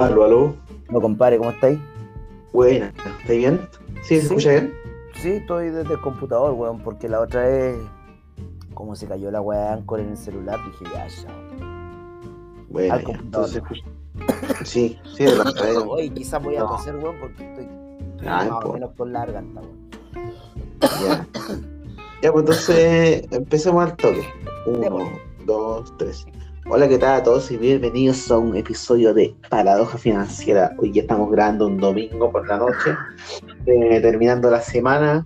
Aló, aló. No, compadre, ¿cómo estáis? Buena, ¿está bien? ¿Sí, se Sí. escucha bien? Sí, estoy desde el computador, weón, porque la otra vez, como se cayó la weá de Anchor en el celular, dije, ya, ya. Bueno, Al ya, computador. entonces. Sí, sí, de la otra. Oye, quizás voy a No. toser, weón, porque estoy, estoy Ah, más o po. menos con la garganta, weón. Ya. Ya, pues entonces empecemos al toque. Uno, dos, tres. Hola, ¿qué tal a todos y bienvenidos a un episodio de Paradoja Financiera. Hoy ya estamos grabando un domingo por la noche, eh, terminando la semana.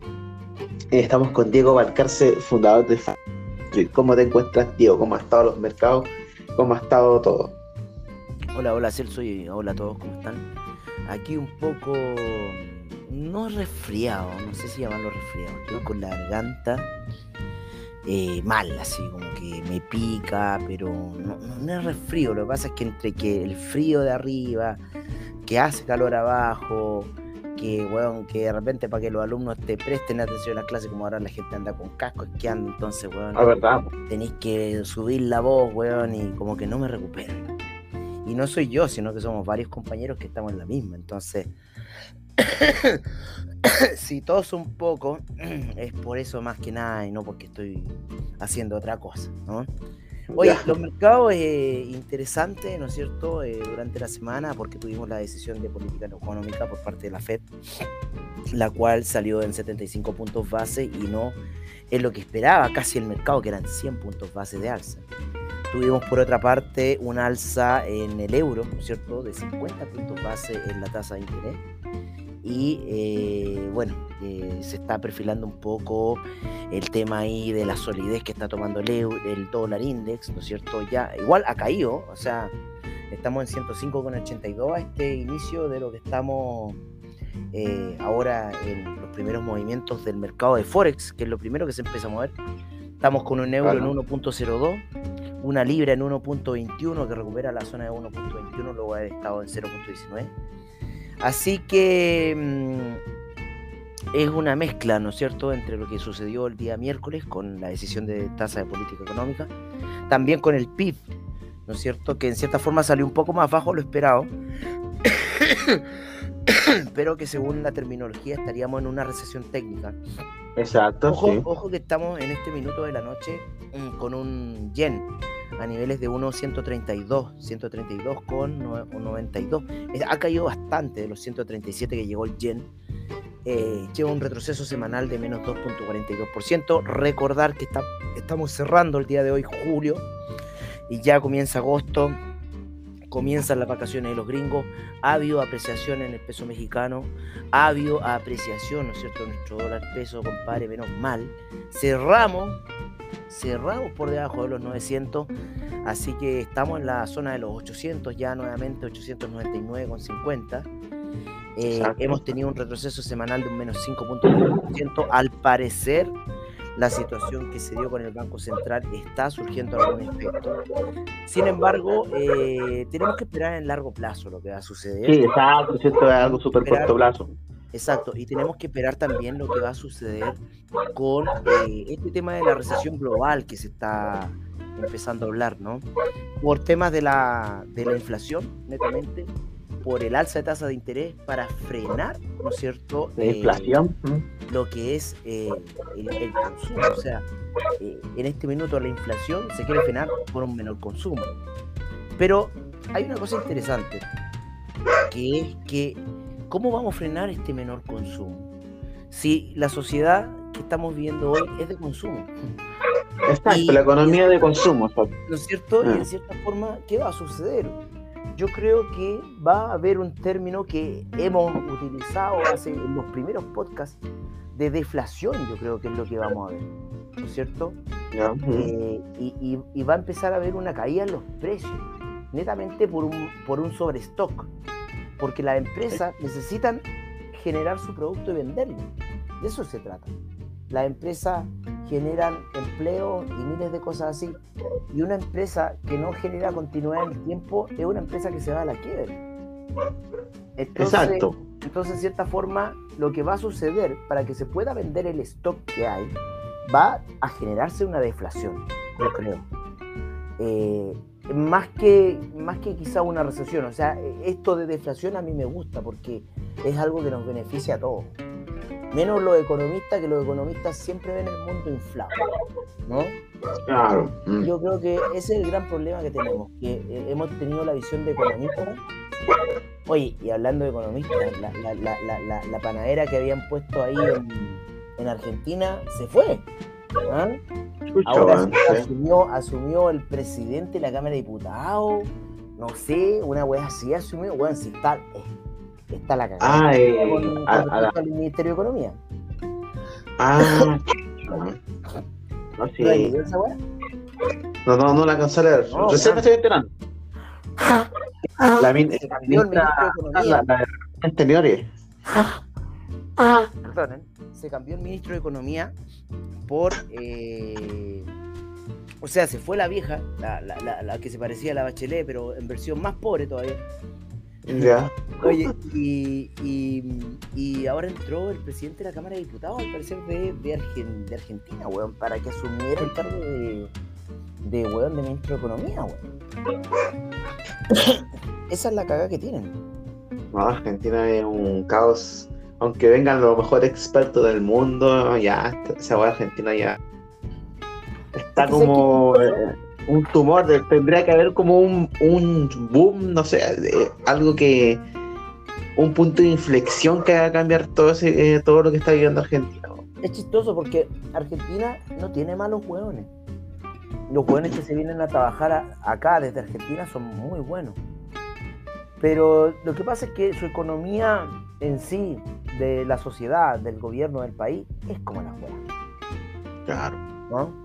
Eh, estamos con Diego Valcarce, fundador de Factory. ¿Cómo te encuentras, Diego? ¿Cómo han estado los mercados? ¿Cómo ha estado todo? Hola, hola Celso y hola a todos, ¿cómo están? Aquí un poco, no resfriado, no sé si llamarlo resfriado, estoy con la garganta eh, mal, así como que me pica, pero no, no- no es resfrío, lo que pasa es que entre que el frío de arriba, que hace calor abajo, que, weón, que de repente para que los alumnos te presten atención a las clases, como ahora la gente anda con casco esquiando, entonces, weón, verdad. tenéis que subir la voz, weón, y como que no me recupero. Y no soy yo, sino que somos varios compañeros que estamos en la misma. Entonces, si todos un poco, es por eso más que nada y no porque estoy haciendo otra cosa, ¿no? Oye, los mercados eh, interesantes, ¿no es cierto? Eh, durante la semana, porque tuvimos la decisión de política económica por parte de la FED, la cual salió en 75 puntos base y no es lo que esperaba casi el mercado, que eran 100 puntos base de alza. Tuvimos por otra parte un alza en el euro, ¿no es cierto?, de 50 puntos base en la tasa de interés. Y eh, bueno, eh, se está perfilando un poco el tema ahí de la solidez que está tomando el, el dólar index, ¿no es cierto? Ya, igual ha caído, o sea, estamos en 105,82 a este inicio de lo que estamos eh, ahora en los primeros movimientos del mercado de Forex, que es lo primero que se empieza a mover. Estamos con un euro en 1.02, una libra en 1.21 que recupera la zona de 1.21 luego haber estado en 0.19. Así que mm, es una mezcla, ¿no es cierto?, entre lo que sucedió el día miércoles con la decisión de tasa de política económica, también con el PIB, ¿no es cierto?, que en cierta forma salió un poco más bajo lo esperado, pero que según la terminología estaríamos en una recesión técnica. Exacto, Ojo, sí. ojo que estamos en este minuto de la noche mm, con un yen a niveles de 1.132, 132 con nue- 92. Es- Ha caído bastante de los 137 que llegó el yen. Eh, lleva un retroceso semanal de menos 2.42%. Recordar que está- estamos cerrando el día de hoy, julio, y ya comienza agosto. Comienzan las vacaciones de los gringos. Ha habido apreciación en el peso mexicano. Ha habido apreciación, ¿no es cierto?, nuestro dólar peso, compadre, menos mal. Cerramos, cerramos por debajo de los 900, así que estamos en la zona de los 800 ya nuevamente, 899,50. Eh, hemos tenido un retroceso semanal de un menos 5.9%. Al parecer, la situación que se dio con el Banco Central está surgiendo algún efecto. Sin embargo, eh, tenemos que esperar en largo plazo lo que va a suceder. Sí, exacto, ¿cierto? Es algo súper corto plazo. Exacto, y tenemos que esperar también lo que va a suceder con eh, este tema de la recesión global que se está empezando a hablar, ¿no? Por temas de la, de la inflación, netamente, por el alza de tasa de interés para frenar, ¿no es cierto? La Eh, inflación. mm. lo que es eh, el, el consumo. O sea, eh, en este minuto la inflación se quiere frenar por un menor consumo. Pero hay una cosa interesante, que es que, ¿cómo vamos a frenar este menor consumo? Si la sociedad que estamos viendo hoy es de consumo, Exacto, y- la economía de consumo. ¿no es cierto? Y Ah. en cierta forma, ¿qué va a suceder? Yo creo que va a haber un término que hemos utilizado hace en los primeros podcasts de deflación, yo creo que es lo que vamos a ver, ¿no es cierto? Eh, y, y- y va a empezar a haber una caída en los precios, netamente por un, por un sobrestock, porque las empresas necesitan generar su producto y venderlo. De eso se trata. Las empresas generan empleo y miles de cosas así. Y una empresa que no genera continuidad en el tiempo es una empresa que se va a la quiebra. Entonces, Exacto. entonces, en cierta forma, lo que va a suceder para que se pueda vender el stock que hay, va a generarse una deflación, yo creo. Eh, más que, más que quizá una recesión. O sea, esto de deflación a mí me gusta porque es algo que nos beneficia a todos. Menos los economistas, que los economistas siempre ven el mundo inflado. ¿No? Claro. Mm. Yo creo que ese es el gran problema que tenemos, que eh, hemos tenido la visión de economistas. Oye, y hablando de economistas, la, panadera que habían puesto ahí en, Argentina se fue. ¿ah? Ahora asumió, asumió el presidente de la Cámara de Diputados, no sé, una wea así asumió, weón, si está, está la cagada ah, eh, con, el Ministerio de Economía. Ah, no, sí. ¿No, no, no la a leer. Recién me estoy enterando. La, ministra, la, la, anteriores. Perdonen, se cambió el ministro de Economía por. Eh, o sea, se fue la vieja, la, la, que se parecía a la Bachelet, pero en versión más pobre todavía. Ya. Oye, y, y, ahora entró el presidente de la Cámara de Diputados, al parecer, de, de, Argentina, weón, para que asumiera el cargo de, de weón de ministro de Economía, weón. Esa es la caga que tienen. No, Argentina es un caos. Aunque vengan los mejores expertos del mundo, ya, esa weá Argentina ya está como eh, un tumor. Tendría que haber como un, un boom, no sé, algo que. Un punto de inflexión que haga cambiar todo, ese, eh, todo lo que está viviendo Argentina. Es chistoso porque Argentina no tiene malos hueones los buenos que se vienen a trabajar acá desde Argentina son muy buenos. Pero lo que pasa es que su economía en sí, de la sociedad, del gobierno del país, es como la buena. Claro.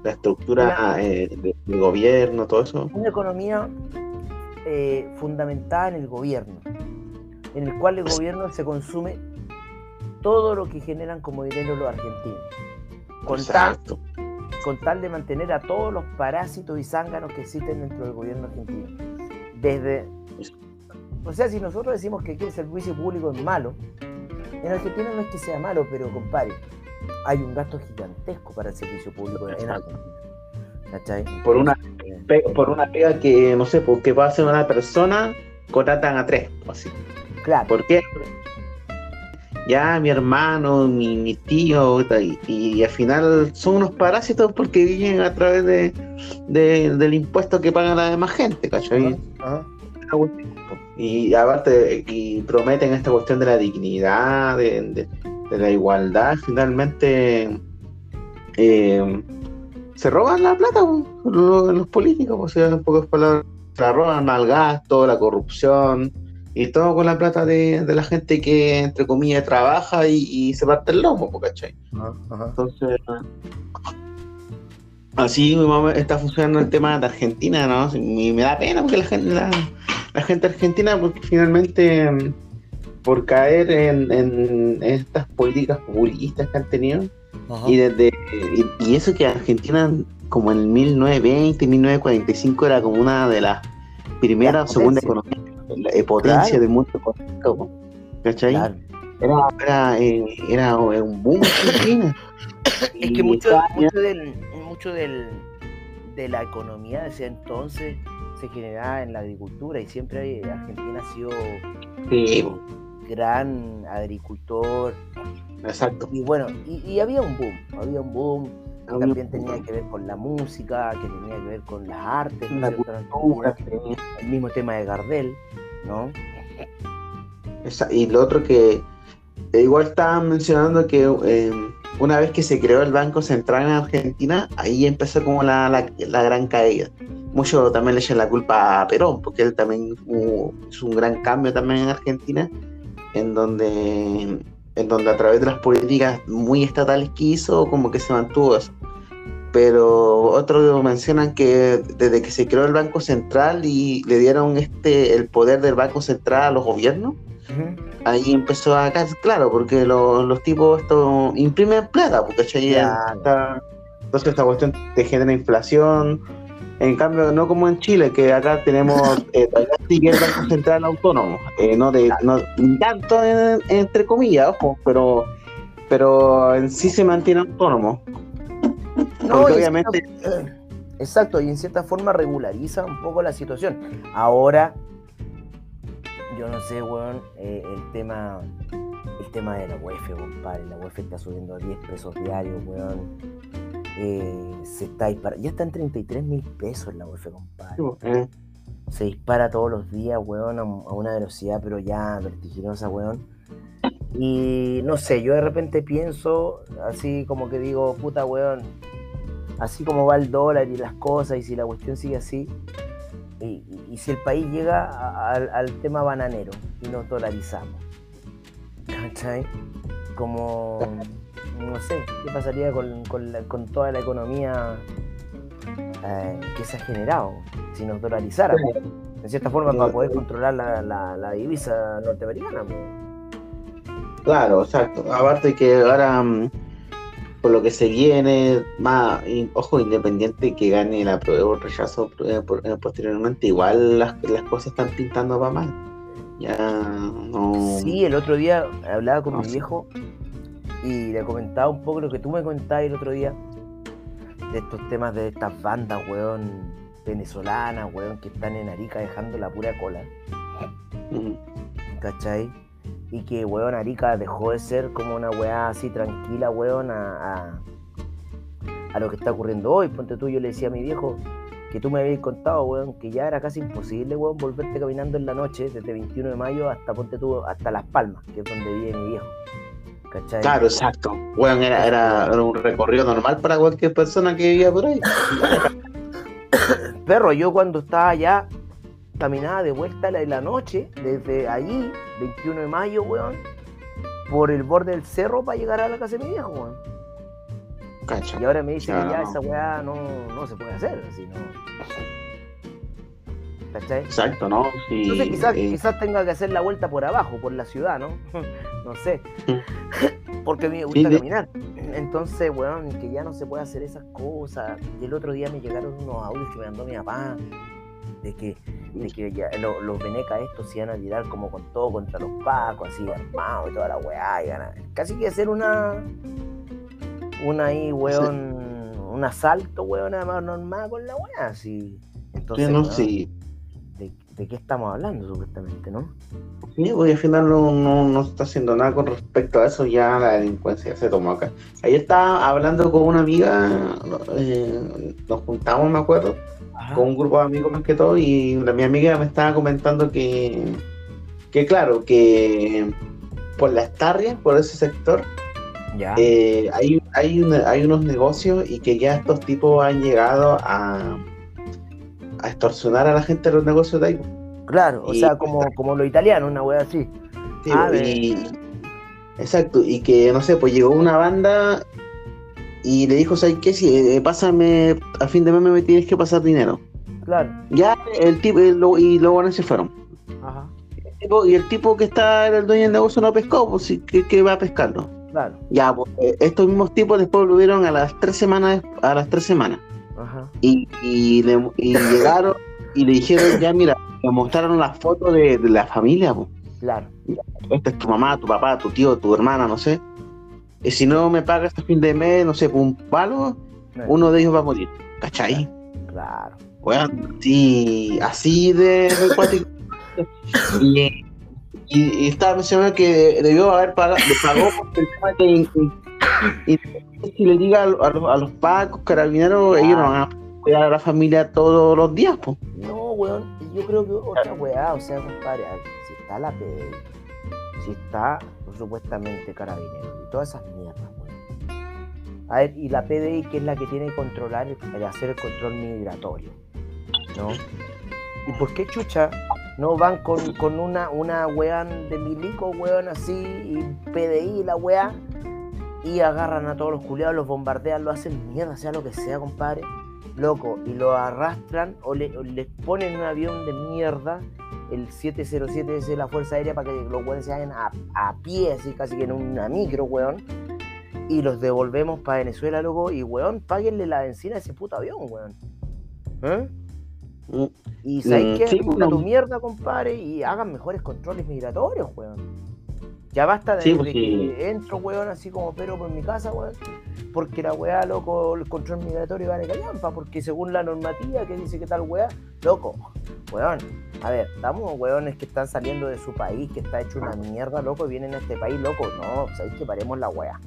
La estructura eh, del gobierno, todo eso. Una economía eh, fundamentada en el gobierno, en el cual el gobierno se consume todo lo que generan como dinero los argentinos. Con Exacto con tal de mantener a todos los parásitos y zánganos que existen dentro del gobierno argentino. Desde. O sea, si nosotros decimos que el servicio público es malo, en Argentina no es que sea malo, pero compadre, hay un gasto gigantesco para el servicio público en Argentina. ¿Cachai? Por una, por una pega que, no sé, porque va a ser una persona, contratan a tres, así. Claro. ¿Por qué? ya mi hermano, mi, mi tío, y, al final son unos parásitos porque viven a través de, del impuesto que pagan la demás gente, ¿cachai? Y aparte, y prometen esta cuestión de la dignidad, de, la igualdad, finalmente eh, se roban la plata los, los políticos, o sea, en pocas palabras, se la roban mal gasto, la corrupción y todo con la plata de, la gente que, entre comillas, trabaja y, se parte el lomo, ¿cachai? Entonces, así está funcionando el tema de Argentina, ¿no? Y me da pena porque la gente, la, gente argentina, porque finalmente, por caer en, estas políticas populistas que han tenido, y desde y, eso que Argentina, como en 1920, 1945, era como una de las primeras o segundas economías la potencia del mundo económico, ¿cachai? Era, eh, era, un boom Es que mucho, mucho, del, mucho del, de la economía de ese entonces se generaba en la agricultura y siempre Argentina ha sido un gran agricultor. Exacto. Y bueno, y, había un boom, había un boom que también tenía que ver con la música, que tenía que ver con las artes, la cultura, el mismo tema de Gardel. ¿no? y lo otro que eh, igual estaban mencionando que eh, una vez que se creó el Banco Central en Argentina, ahí empezó como la, gran caída. Muchos también le echan la culpa a Perón, porque él también hizo un gran cambio también en Argentina, en donde, en donde a través de las políticas muy estatales que hizo, como que se mantuvo eso. Pero otros mencionan que desde que se creó el Banco Central y le dieron este el poder del Banco Central a los gobiernos, ahí empezó a claro, porque los tipos esto imprimen plata, porque entonces esta cuestión te genera inflación. En cambio, no como en Chile, que acá tenemos eh, el Banco Central autónomo, eh, no de no, tanto entre comillas, ojo, pero pero en sí se mantiene autónomo. No, obviamente. Exacto, y en cierta forma regulariza un poco la situación. Ahora, yo no sé, weón, eh, el tema el tema de la UEF, compadre. La UEF está subiendo a 10 pesos diarios, weón. Eh, se está disparando. Ya está en 33 mil pesos la UEF, compadre. Eh. Se dispara todos los días, weón, a, una velocidad, pero ya vertiginosa, weón. Y no sé, yo de repente pienso, así como que digo, puta, weón, así como va el dólar y las cosas, y si la cuestión sigue así, y, si el país llega al tema bananero y nos dolarizamos, ¿cachai? Como, no sé, ¿qué pasaría con, con, toda la economía eh, que se ha generado si nos dolarizara? En cierta forma, para poder controlar la, la, divisa norteamericana. Claro, exacto. Aparte que ahora mm, por lo que se viene, más, ojo, independiente que gane la prueba o el rechazo eh, eh, posteriormente, igual las, las cosas están pintando para mal. Ya no. Sí, el otro día hablaba con mi viejo y le comentaba un poco lo que tú me comentabas el otro día de estos temas de estas bandas, weón, venezolanas, weón, que están en Arica dejando la pura cola. ¿Cachai? Y que, weón, Arica dejó de ser como una weá así tranquila, weón, a, a, lo que está ocurriendo hoy. Ponte tú, yo le decía a mi viejo que tú me habías contado, weón, que ya era casi imposible, weón, volverte caminando en la noche desde 21 de mayo hasta, ponte tú, hasta Las Palmas, que es donde vive mi viejo. ¿Cachai? Claro, exacto. Weón, era, era, un recorrido normal para cualquier persona que vivía por ahí. Perro, yo cuando estaba allá caminaba de vuelta en la noche, desde allí, 21 de mayo, weón, por el borde del cerro para llegar a la casa de mi viejo, weón. Y ahora me dice que ya esa weá no, no, se puede hacer, así, ¿no? ¿Cachai? Exacto, ¿no? Sí, Entonces quizás, eh, quizás tenga que hacer la vuelta por abajo, por la ciudad, ¿no? no sé. Porque me gusta caminar. Entonces, weón, que ya no se puede hacer esas cosas. Y el otro día me llegaron unos audios que me mandó mi papá de que, de que ya, los venecas estos se iban a tirar como con todo contra los pacos, así armados y toda la weá. Y casi que hacer una. Una ahí, weón. Un asalto, weón, más normal con la weá, así. Entonces, no, sí. ¿De, qué estamos hablando, supuestamente, no? Sí, pues al final no, no, está haciendo nada con respecto a eso, ya la delincuencia se tomó acá. Ahí estaba hablando con una amiga, eh, nos juntamos, me acuerdo, con un grupo de amigos más que todo, y mi amiga me estaba comentando que, que claro, que por las tarrias, por ese sector, eh, hay, hay, hay unos negocios y que ya estos tipos han llegado a, a extorsionar a la gente de los negocios de ahí. Claro, o sea, como, como lo italiano, una wea así. Ah, exacto, y que no sé, pues llegó una banda y le dijo, ¿sabes qué? Si eh, pásame, a fin de mes me tienes que pasar dinero. Claro. Ya el tipo, y luego se fueron. Ajá. y el tipo que está, el dueño del negocio no pescó, pues que, que va a pescarlo. Claro. Ya, pues, eh, estos mismos tipos después volvieron a las tres semanas, a las tres semanas. Ajá. Y, y, le, llegaron y le dijeron, ya mira, le mostraron las fotos de, la familia. Claro. Esta es tu mamá, tu papá, tu tío, tu hermana, no sé. Y si no me pagas este fin de mes, no sé, por un palo, uno de ellos va a morir. ¿Cachai? Claro. Bueno, sí, así de, y, y, estaba mencionando que debió haber pagado, le pagó por el tema y, si le diga a, los, a los pacos, carabineros, ellos no van a cuidar a la familia todos los días, pues. No, weón, yo creo que otra weá, o sea, compadre, si está la PDI, si está supuestamente carabineros y todas esas mierdas, weón. A ver, y la PDI, que es la que tiene que controlar, el hacer el control migratorio, ¿no? ¿Y por qué chucha no van con, con una, una weón de milico, weón, así, y PDI, la weá, y agarran a todos los culiados, los bombardean, lo hacen mierda, sea lo que sea, compadre, loco, y lo arrastran o, le, les ponen un avión de mierda, el 707 es de la Fuerza Aérea, para que los weones se hagan a, a pie, así casi que en una micro, weón, y los devolvemos para Venezuela, loco, y weón, páguenle la benzina a ese puto avión, weón. ¿Eh? Y sabes mm, qué, tu mierda, compadre, y hagan mejores controles migratorios, weón. Ya basta de, Sí, de que entro, weón, así como pero por mi casa, weón, porque la weá, loco, el control migratorio va de callampa, porque según la normativa que dice que tal weá, loco, weón, a ver, estamos weones que están saliendo de su país, que está hecho una mierda, loco, y vienen a este país, loco, no, sabéis que paremos la weá,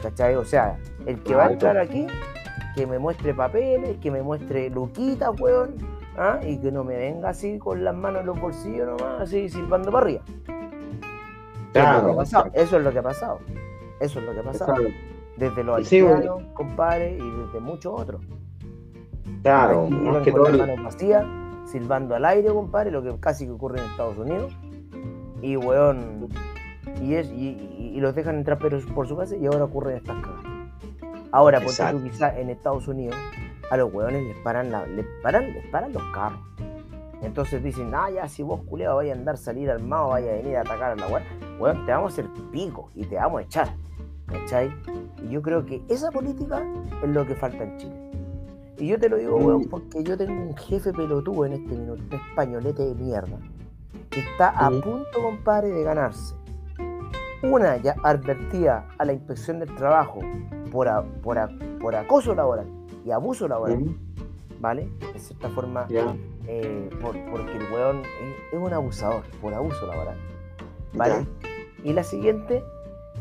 ¿cachai? O sea, el que va a entrar aquí, que me muestre papeles, que me muestre luquitas, weón, ¿ah? y que no me venga así con las manos en los bolsillos nomás, así silbando para arriba. Eso es lo que Claro, ha pasado, Eso es lo que ha pasado. Eso es lo que ha pasado. Claro, Desde los Sí, haitianos, compadre, y desde muchos otros. claro, Aquí más que todo. manos vacías, silbando al aire, compadre, lo que casi que ocurre en Estados Unidos. Y weón, y, es, y, y- y los dejan entrar pero por su casa y ahora ocurren estas cosas. Ahora, Exacto. tú quizás en Estados Unidos a los weones les paran, la, les paran, les paran los carros. Entonces dicen, ah, ya, si vos culeado vaya a andar, salir armado, vaya a venir a atacar a la weá, weón, te vamos a hacer pico y te vamos a echar. ¿Cachai? Y yo creo que esa política es lo que falta en Chile. Y yo te lo digo, weón, porque yo tengo un jefe pelotudo en este minuto, un españolete de mierda, que está a punto, compadre, de ganarse. Una ya advertida a la inspección del trabajo por, a- por, a- por acoso laboral y abuso laboral, ¿vale? De cierta forma, eh, por- porque el weón es, es un abusador por abuso laboral, ¿vale? Y la siguiente,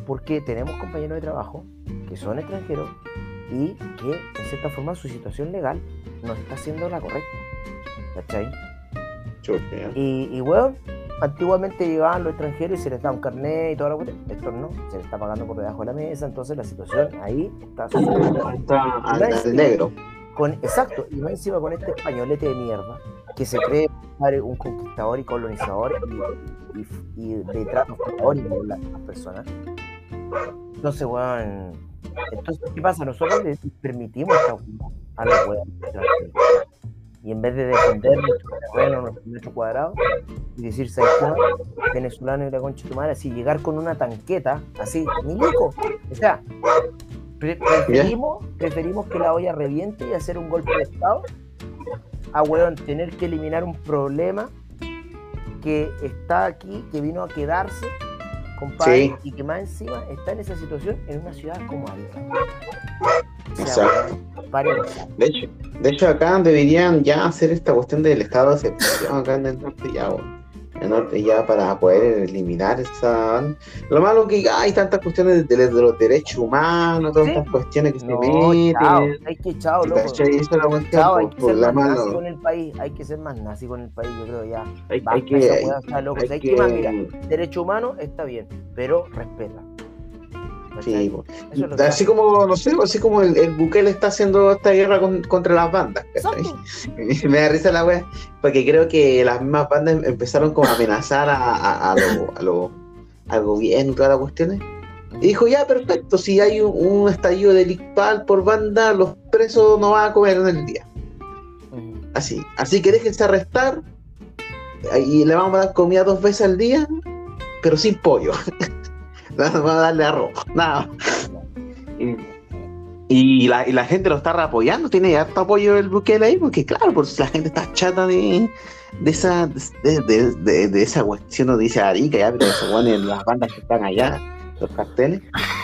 porque tenemos compañeros de trabajo que son extranjeros y que, en cierta forma, su situación legal no está siendo la correcta, ¿cachai? Y, y weón, antiguamente llegaban los extranjeros y se les da un carnet y toda la cuestión. Esto no, se les está pagando por debajo de la mesa, entonces la situación ahí está. Está al, al negro. Con, exacto, y más encima con este españolete de mierda que se cree un conquistador y colonizador y, y, y de trato favoritos las las personas. Entonces, weón, entonces, ¿qué pasa? Nosotros les permitimos a los extranjeros. Y en vez de defender nuestro nuestro cuadrado, y decir, ¿sabes? Venezolano y la concha de tu madre, así llegar con una tanqueta, así, milico. O sea, preferimos, preferimos que la olla reviente y hacer un golpe de estado a weón tener que eliminar un problema que está aquí, que vino a quedarse, compadre, Sí. y que más encima está en esa situación en una ciudad como Arica. O sea, weón. De hecho, de hecho, acá deberían ya hacer esta cuestión del estado de excepción acá en el norte ya, weón. Ya para poder eliminar esa. Lo malo que hay tantas cuestiones de, los derechos humanos, todas estas cuestiones que se meten. hay que chao, loco. la mano. con el país, hay que ser más nazi con el país, yo creo ya. Hay, que. hay- weá, está loco. hay ¿Sabes que-? Mira, derecho humano está bien, pero respeta. Sí, así como, no sé, así como el, el Bukele está haciendo esta guerra con- contra las bandas. Me da risa la wea, porque creo que las mismas bandas em- empezaron como a amenazar a, a, a lo- al gobierno y todas las cuestiones. Y dijo, ya, perfecto, si hay un, un estallido delictual por banda, los presos no van a comer en el día. Ujú. Así, así que déjense arrestar y le vamos a dar comida dos veces al día, pero sin pollo. Más a arroz, nada. Y, y la, y la gente lo está apoyando, tiene harto apoyo el Bukele ahí, porque claro, pues la gente está chata de, de esa de, de, de- esa cuestión dice Arica, ya, pero se ponen las bandas que están allá, los carteles.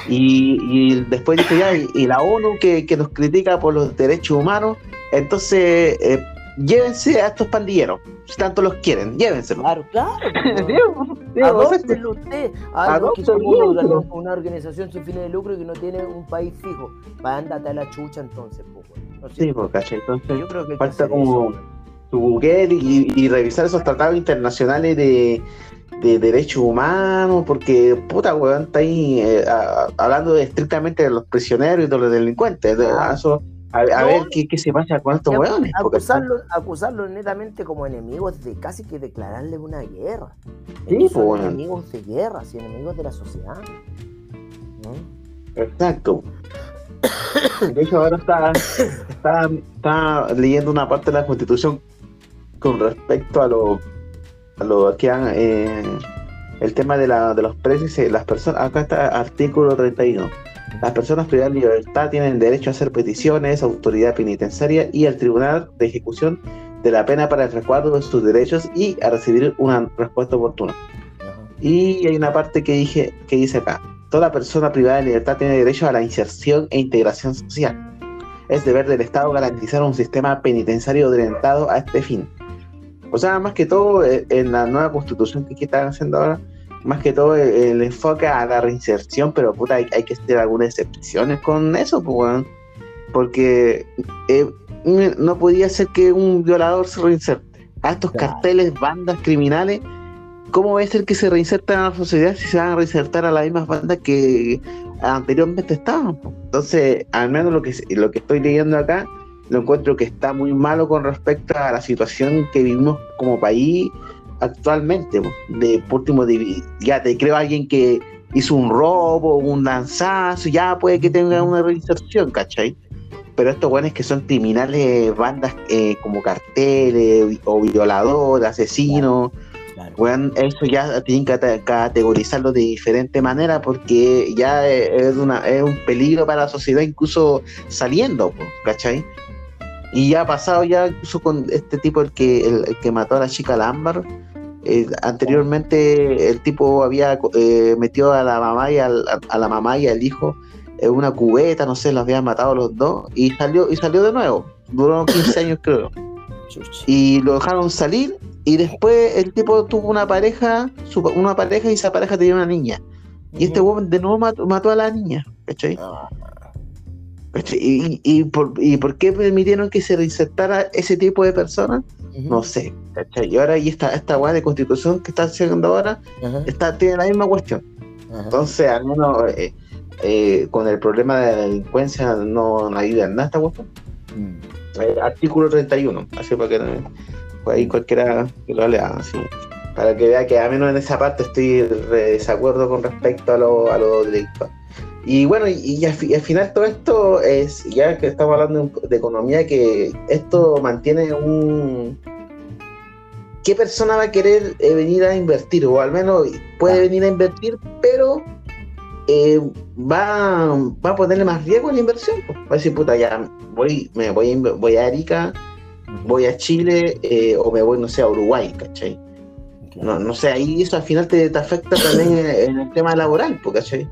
Y, y después dice ya, y, y la ONU que, que nos critica por los derechos humanos, entonces eh, llévense a estos pandilleros, si tanto los quieren, llévenselos. Claro, claro. Adóptenlo usted. Algo que somos una, organización sin fines de lucro y que no tiene un país fijo. Va ándate a la chucha entonces, pues. ¿No Sí, pues, ¿cachai? Entonces, Yo creo que que falta hacer como- eso. su Bukele y, y revisar esos tratados internacionales de, de derechos humanos, porque puta weón está ahí eh, a- hablando estrictamente de los prisioneros y de los delincuentes. de- Ah. eso- a, a No. ver qué, qué se pasa con estos Y weones. porque acusarlos, acusarlos netamente como enemigos de casi que declararles una guerra. Sí, son pues, enemigos de guerra, sí, enemigos de la sociedad. Exacto. De hecho, ahora está, está, está leyendo una parte de la constitución con respecto a lo, a lo que han, eh, el tema de, la, de los precios. Las personas, acá está artículo 31. Las personas privadas de libertad tienen derecho a hacer peticiones a autoridad penitenciaria y al tribunal de ejecución de la pena para el resguardo de sus derechos y a recibir una respuesta oportuna. Y hay una parte que dije, que dice acá, toda persona privada de libertad tiene derecho a la inserción e integración social. Es deber del Estado garantizar un sistema penitenciario orientado a este fin. O sea, más que todo, eh, en la nueva constitución que están haciendo ahora, más que todo el, enfoque a la reinserción, pero puta, hay, que hacer algunas excepciones con eso, pues, porque eh, no podía ser que un violador se reinserte. A estos carteles, bandas criminales, ¿cómo va a ser que se reinsertan a la sociedad si se van a reinsertar a las mismas bandas que anteriormente estaban? Entonces, al menos lo que, lo que estoy leyendo acá, lo encuentro que está muy malo con respecto a la situación que vivimos como país actualmente. De por último, ya te creo alguien que hizo un robo, un lanzazo, ya puede que tenga una reinserción, ¿cachai? Pero estos buenos que son criminales, bandas eh, como carteles o violadores, asesinos, bueno, eso ya tienen que categorizarlo de diferente manera porque ya es, una, es un peligro para la sociedad incluso saliendo, ¿cachai? Y ya ha pasado ya incluso con este tipo, el que, el, que mató a la chica Lambar, eh, anteriormente el tipo había eh, metido a la mamá y al, a la mamá y al hijo en una cubeta, no sé, los habían matado los dos y salió y salió de nuevo. Duró 15 años creo. Y lo dejaron salir y después el tipo tuvo una pareja, una pareja y esa pareja tenía una niña. Y este weón de nuevo mató, a la niña, ¿cachai? ¿Y, y, por, ¿Y por qué permitieron que se reinsertara ese tipo de personas? No sé, ¿cachai? Y ahora y esta, esta weá de constitución que está haciendo ahora está, tiene la misma cuestión. Entonces, al menos eh, eh, con el problema de la delincuencia no, ayuda en nada esta cuestión. Mm. Eh, artículo 31, así para que pues ahí cualquiera que lo lea, así. Para que vea que a menos en esa parte estoy de desacuerdo con respecto a lo, a lo Y bueno, y, al, final todo esto es, ya que estamos hablando de economía, que esto mantiene un... ¿Qué persona va a querer eh, venir a invertir? O al menos puede ah. venir a invertir, pero eh, va, va a ponerle más riesgo en la inversión. Va a decir, puta, ya voy, me voy, voy a Arica, voy a Chile eh, o me voy, no sé, a Uruguay, ¿cachai? No, no sé, ahí eso al final te, afecta también en, el tema laboral, ¿cachai?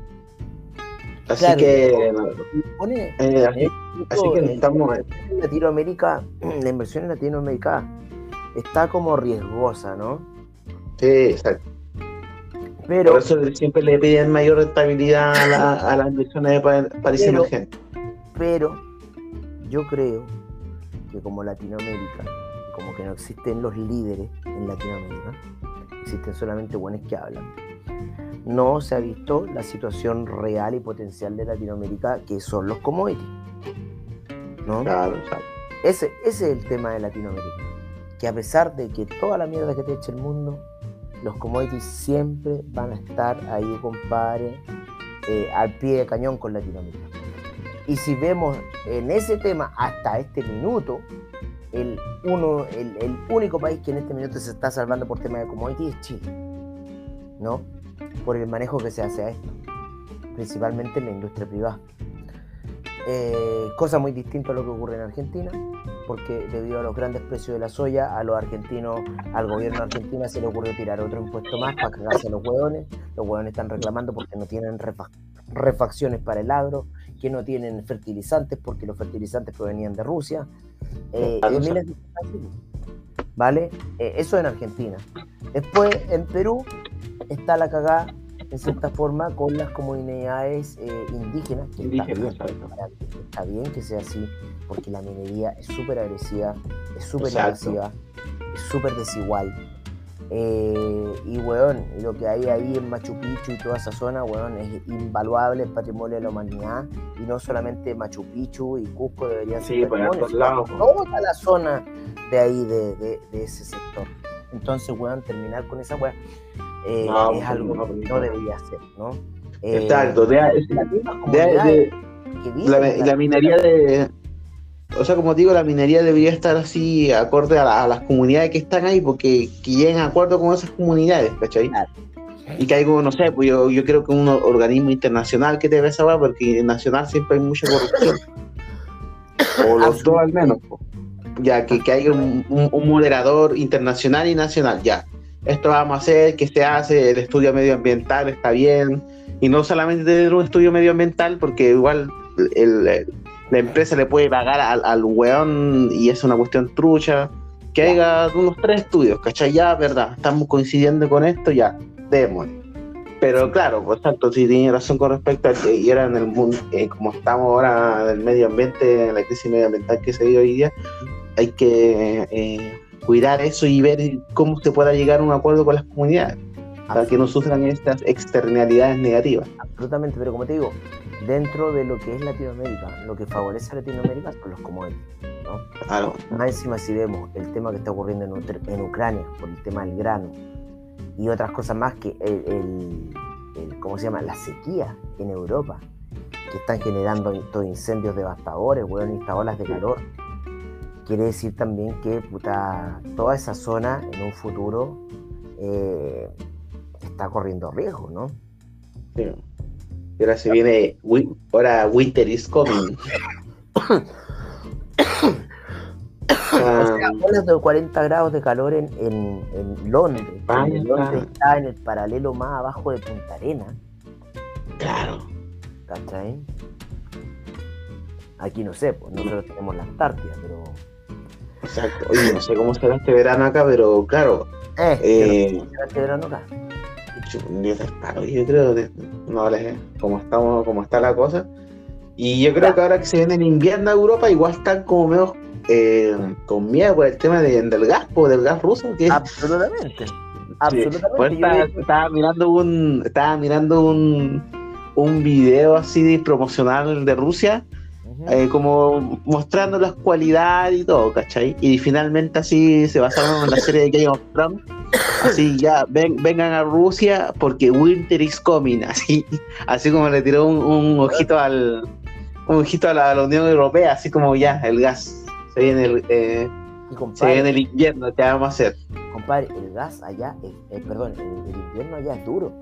Así que. Eh, así, que. En Latinoamérica, la inversión en Latinoamérica está como riesgosa, ¿no? Sí, exacto. Pero, Por eso siempre le piden mayor rentabilidad a, las inversiones de países emergentes. Pero yo creo que como Latinoamérica, como que no existen los líderes en Latinoamérica, existen solamente buenos que hablan. No se ha visto la situación real y potencial de Latinoamérica, que son los commodities. ¿no? Claro, Ese, ese es el tema de Latinoamérica. Que a pesar de que toda la mierda que te eche el mundo, los commodities siempre van a estar ahí, compadre, eh, al pie de cañón con Latinoamérica. Y si vemos en ese tema hasta este minuto, el, uno, el, único país que en este minuto se está salvando por tema de commodities es Chile. ¿No? Por el manejo que se hace a esto. Principalmente en la industria privada. Eh, cosa muy distinta a lo que ocurre en Argentina, porque debido a los grandes precios de la soya, a los argentinos, al gobierno argentino se le ocurrió tirar otro impuesto más para cagarse a los hueones. Los hueones están reclamando porque no tienen refacciones para el agro, que no tienen fertilizantes porque los fertilizantes provenían de Rusia. Eh, ¿Vale? Eh, eso en Argentina. Después, en Perú, está la cagada, en cierta forma, con las comunidades eh, indígenas, que está, bien, está, bien, que sea así, porque la minería es súper agresiva, es súper agresiva, es súper desigual. Eh, y, weón, lo que hay ahí en Machu Picchu y toda esa zona, weón, es invaluable el patrimonio de la humanidad. Y no solamente Machu Picchu y Cusco deberían ser patrimonio, toda la zona de ahí, de, de, ese sector. Entonces, weón, terminar con esa weón eh, es pues, algo que no debería ser, ¿no? Exacto, de, la minería de, o sea, como digo, la minería debería estar así acorde a, las comunidades que están ahí, porque que lleguen a acuerdo con esas comunidades, ¿cachai? Y que hay, no sé, pues yo, yo creo que un organismo internacional que debe saber, porque en nacional siempre hay mucha corrupción. o los dos al menos. Ya, que, que haya un, moderador internacional y nacional, ya. Esto vamos a hacer, que se hace, el estudio medioambiental está bien, y no solamente tener un estudio medioambiental, porque igual la empresa le puede pagar al, al weón y es una cuestión trucha, que haya unos tres estudios, ¿cachai? Ya, verdad, estamos coincidiendo con esto, ya, démosle. Pero claro, por tanto, si tiene razón con respecto a que era en el mundo, eh, como estamos ahora en el medio ambiente, en la crisis medioambiental que se vive hoy día, hay que eh, cuidar eso y ver cómo se pueda llegar a un acuerdo con las comunidades para que no sufran estas externalidades negativas. Absolutamente, pero como te digo, dentro de lo que es Latinoamérica, lo que favorece a Latinoamérica son los commodities. ¿no? Claro. Más encima, si vemos el tema que está ocurriendo en, en Ucrania por el tema del grano, y otras cosas más que el, ¿cómo se llama? La sequía en Europa, que están generando estos incendios devastadores, weón, estas olas de calor. Quiere decir también que puta, toda esa zona en un futuro eh, está corriendo riesgo, ¿no? Sí. Y ahora se viene, ahora Winter is coming. o sea, olas de 40 grados de calor en, en, Londres. Londres está en el paralelo más abajo de Punta Arena. Claro. ¿Cachai? Aquí no sé, pues nosotros tenemos la Antártida, pero. Exacto. Oye, no sé cómo será este verano acá, pero claro. Eh, eh será este verano acá? Yo creo que no cómo estamos, cómo está la cosa. Y yo creo que ahora que se viene el invierno a Europa, igual están como medio eh, con miedo por el tema del gas, por del gas ruso. Que... Absolutamente. Absolutamente. Pues estaba, mirando un, estaba mirando un, un video así promocional de Rusia, eh, como mostrando las cualidades y todo, ¿cachai? Y finalmente así se basaron en la serie de Game of Thrones. Así ya, vengan a Rusia porque Winter is coming, así, así como le tiró un, ojito al un ojito a la Unión Europea, así como ya, el gas se viene el, eh, se viene el invierno, ¿qué vamos a hacer? Compadre, el gas allá, eh, perdón, el, invierno allá es duro.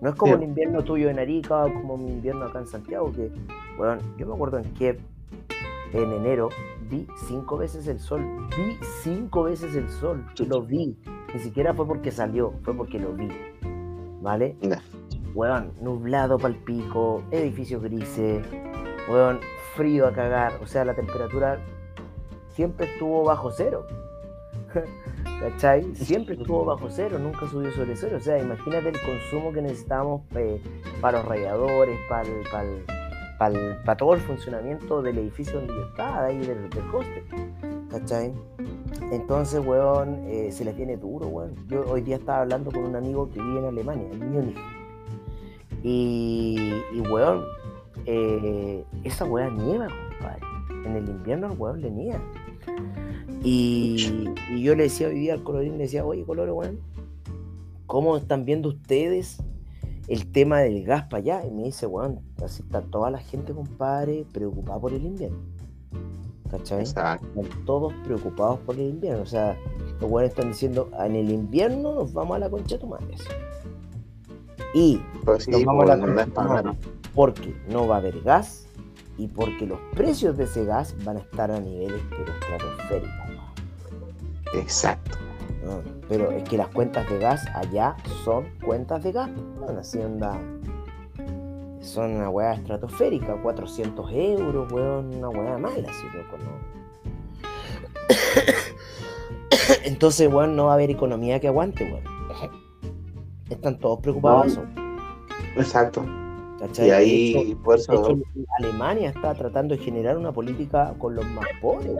No es como el invierno tuyo en Arica o como mi invierno acá en Santiago, que, bueno, yo me acuerdo en Kiev, en enero, vi cinco veces el sol. Vi cinco veces el sol. Lo vi. Ni siquiera fue porque salió, fue porque lo vi. ¿Vale? Weón, nublado para el pico, edificios grises, weón, frío a cagar. O sea, la temperatura siempre estuvo bajo cero. ¿Cachai? Siempre estuvo bajo cero, nunca subió sobre cero. O sea, imagínate el consumo que necesitamos eh, para los radiadores, para, para, todo el funcionamiento del edificio donde yo estaba, ahí del, del hostel. ¿Cachai? Entonces, weón, eh, se les viene duro, weón. Yo hoy día estaba hablando con un amigo que vive en Alemania, en Múnich. Y, y weón, eh, esa weá nieva, compadre. En el invierno el weón le nieva. Y, yo le decía hoy día al colorín, le decía, oye, color, bueno, ¿cómo están viendo ustedes el tema del gas para allá? Y me dice, bueno, así está toda la gente, compadre, preocupada por el invierno. ¿Cachai? Están todos preocupados por el invierno. O sea, los buenos están diciendo, en el invierno nos vamos a la concha de tu madre. Y pues nos vamos a la concha de tu madre porque no va a haber gas y porque los precios de ese gas van a estar a niveles estratosféricos. Exacto. pero es que las cuentas de gas allá son cuentas de gas. Una hacienda son una weá estratosférica, 400 euros, weón, una weá mala, si loco, ¿no? Entonces, weón, no va a haber economía que aguante, weón. Están todos preocupados Exacto. Y ahí, por eso... Alemania está tratando de generar una política con los más pobres.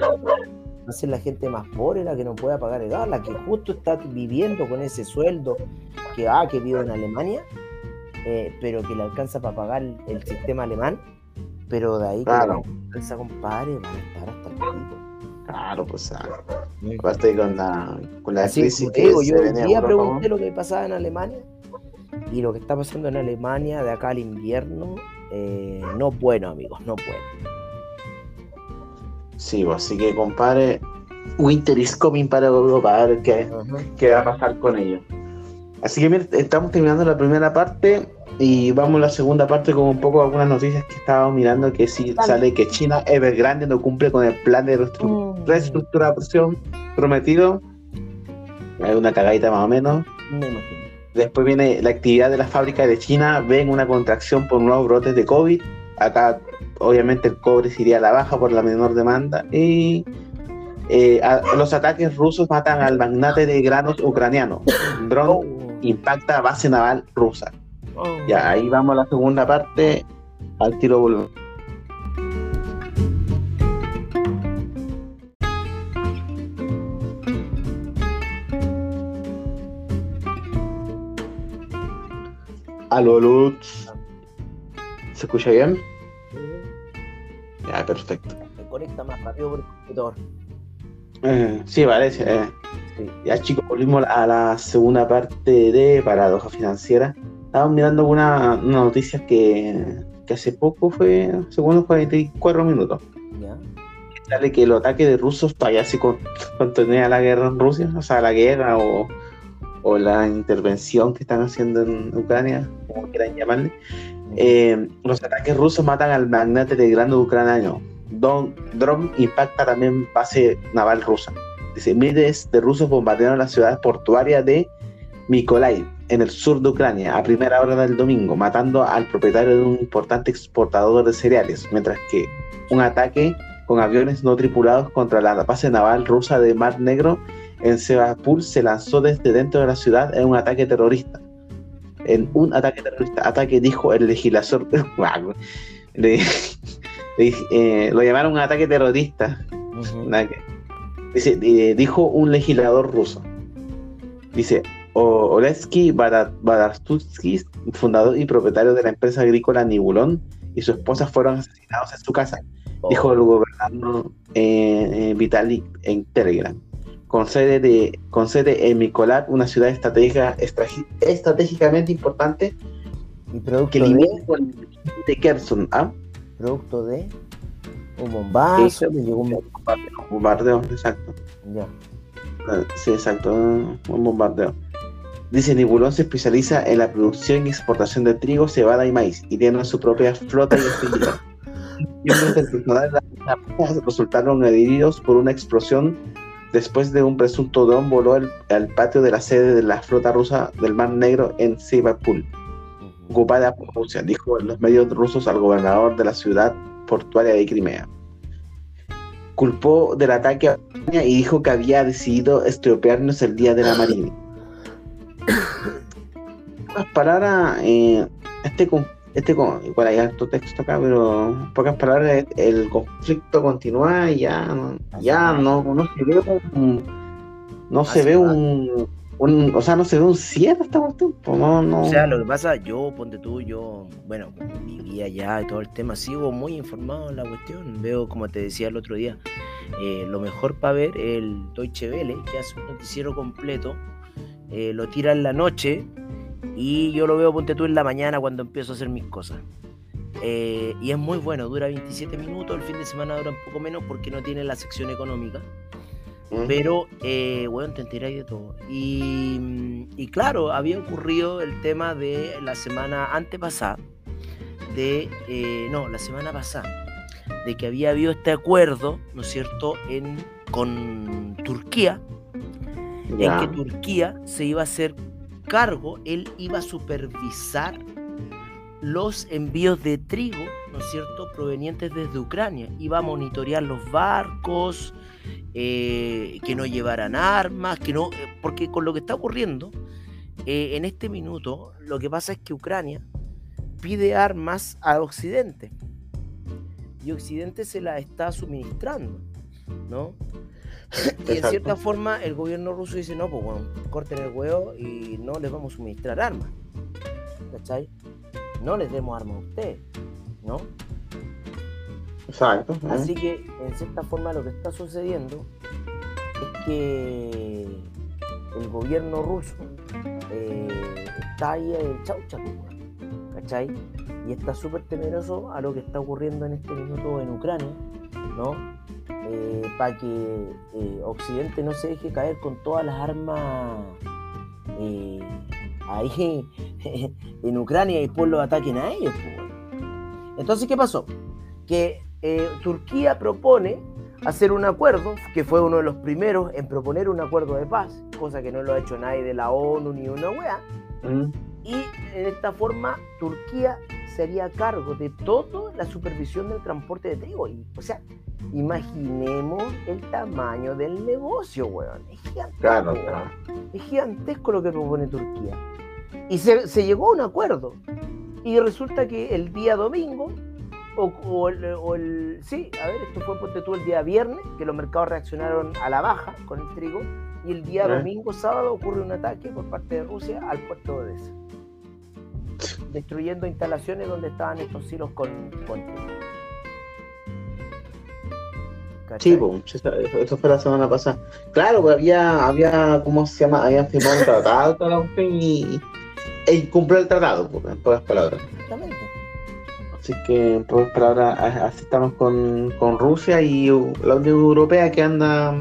Va a ser la gente más pobre la que no pueda pagar el gas, la que justo está viviendo con ese sueldo que, ah, que vive en Alemania, eh, pero que le alcanza para pagar el, sistema alemán. Pero de ahí claro. que alcanza, compadre, van a estar hasta el pico. Claro, pues ah, aparte con la, con la crisis que digo, yo hoy día pregunté lo que pasaba en Alemania y lo que está pasando en Alemania de acá al invierno, eh, no bueno, amigos, no bueno. Sí, pues, así que compadre, Winter is coming para Europa, a ver qué, qué va a pasar con ellos. Así que estamos terminando la primera parte y vamos a la segunda parte con un poco algunas noticias que estábamos mirando que sí sale que China Evergrande no cumple con el plan de mm. reestructuración prometido Hay una cagadita más o menos. Me imagino. Después viene la actividad de las fábricas de China, ven una contracción por nuevos brotes de COVID. Acá, obviamente, el cobre se iría a la baja por la menor demanda. Y eh, a- los ataques rusos matan al magnate de granos ucraniano. Un dron Oh, impacta base naval rusa. oh. Ya, ahí vamos a la segunda parte. Al tiro volvemos. Aló, Lutz. ¿Se escucha bien? Ya, perfecto. Me conecta más rápido por el computador. Eh, sí, parece. eh. Sí. Ya chicos, volvimos a la segunda parte de Paradoja Financiera. Estábamos mirando una, una noticia que, que hace poco fue, según los 44 minutos. ¿Ya? Sale que el ataque de rusos para allá se con- contenía la guerra en Rusia, o sea, la guerra o, o la intervención que están haciendo en Ucrania, como quieran llamarle. Eh, los ataques rusos matan al magnate de grano ucraniano. Don, Dron impacta también base naval rusa. Dice, miles de rusos bombardearon la ciudad portuaria de Mykolaiv, en el sur de Ucrania, a primera hora del domingo, matando al propietario de un importante exportador de cereales, mientras que un ataque con aviones no tripulados contra la base naval rusa de Mar Negro en Sevastopol se lanzó desde dentro de la ciudad en un ataque terrorista. En un ataque terrorista, ataque dijo el legislador. Le- le- eh, lo llamaron un ataque terrorista. Dice, eh, dijo un legislador ruso. Dice, O- Olesky Bara- Barastutsky, fundador y propietario de la empresa agrícola Nibulón, y su esposa fueron asesinados en su casa, Oh, dijo el gobernador eh, eh, Vitalik en Telegram. Con sede, de, con sede en Mykolaiv, una ciudad estratégica, estratégicamente importante que de, limita con el de Kherson. ¿ah? producto de un bombazo, le llegó un Bombardeo, exacto. ya. Ah, Sí, exacto, un bombardeo. Dice, Nibulón se especializa en la producción y exportación de trigo, cebada y maíz y tiene su propia flota y extinguidor. Miembros del personal de la resultaron heridos por una explosión después de un presunto dron voló al, al patio de la sede de la flota rusa del Mar Negro en Sevastopol, ocupada por Rusia, dijo en los medios rusos al gobernador de la ciudad portuaria de Crimea. Culpó del ataque a Ucrania y dijo que había decidido estropearnos el día de la Marina. Palabras, eh, este, con- este igual hay alto texto acá, pero en pocas palabras, el conflicto continúa y ya, no- ya no, no se ve un, no se ve un, un- o sea, no se ve un cierre esta cuestión, no, no. O sea, lo que pasa, yo, ponte tú, yo, bueno, vivía allá y todo el tema, sigo muy informado en la cuestión. Veo, como te decía el otro día, eh, lo mejor para ver el Deutsche Welle, que hace un noticiero completo, eh, lo tira en la noche y yo lo veo, ponte tú, en la mañana cuando empiezo a hacer mis cosas. Eh, y es muy bueno, dura 27 minutos, el fin de semana dura un poco menos porque no tiene la sección económica. Mm. Pero, eh, bueno, te enteráis de todo. Y, y claro, había ocurrido el tema de la semana antepasada, de, eh, no, la semana pasada, de que había habido este acuerdo, ¿no es cierto?, en, con Turquía, Ya. en que Turquía se iba a hacer cargo, él iba a supervisar los envíos de trigo, ¿no es cierto?, provenientes desde Ucrania. Iba a monitorear los barcos, eh, que no llevaran armas, que no, eh, porque con lo que está ocurriendo eh, en este minuto, lo que pasa es que Ucrania pide armas a Occidente y Occidente se las está suministrando, ¿no? Y en cierta forma el gobierno ruso dice, no, pues bueno, corten el huevo y no les vamos a suministrar armas. ¿Cachai? No les demos armas a ustedes, ¿no? Exacto. ¿eh? Así que en cierta forma lo que está sucediendo es que el gobierno ruso eh, está ahí el chaucha, pues, weón, ¿cachai? Y está súper temeroso a lo que está ocurriendo en este minuto en Ucrania, ¿no? Para que eh, Occidente no se deje caer con todas las armas eh, ahí en Ucrania y después los ataquen a ellos. Entonces, ¿qué pasó? Que eh, Turquía propone hacer un acuerdo, que fue uno de los primeros en proponer un acuerdo de paz, cosa que no lo ha hecho nadie de la ONU ni una OEA. Mm. Y de esta forma Turquía sería a cargo de toda la supervisión del transporte de trigo. Y, o sea, imaginemos el tamaño del negocio, weón. Es gigantesco. Claro, weón. claro. Es gigantesco lo que propone Turquía. Y se, se llegó a un acuerdo. Y resulta que el día domingo, o, o el, o el- Sí, a ver, esto fue ponte tú el día viernes, que los mercados reaccionaron a la baja con el trigo. Y el día Ah. domingo, sábado, ocurre un ataque por parte de Rusia al puerto de Odessa. Destruyendo instalaciones donde estaban estos silos con, con trigo. ¿Cachai? Sí, pues, eso, eso fue la semana pasada. Claro, pues había, había, ¿cómo se llama? Habían firmado un tratado y, incumplió el tratado, pues, en pocas palabras. Exactamente. Así que, en pocas palabras, así estamos con, con Rusia y la Unión Europea que anda,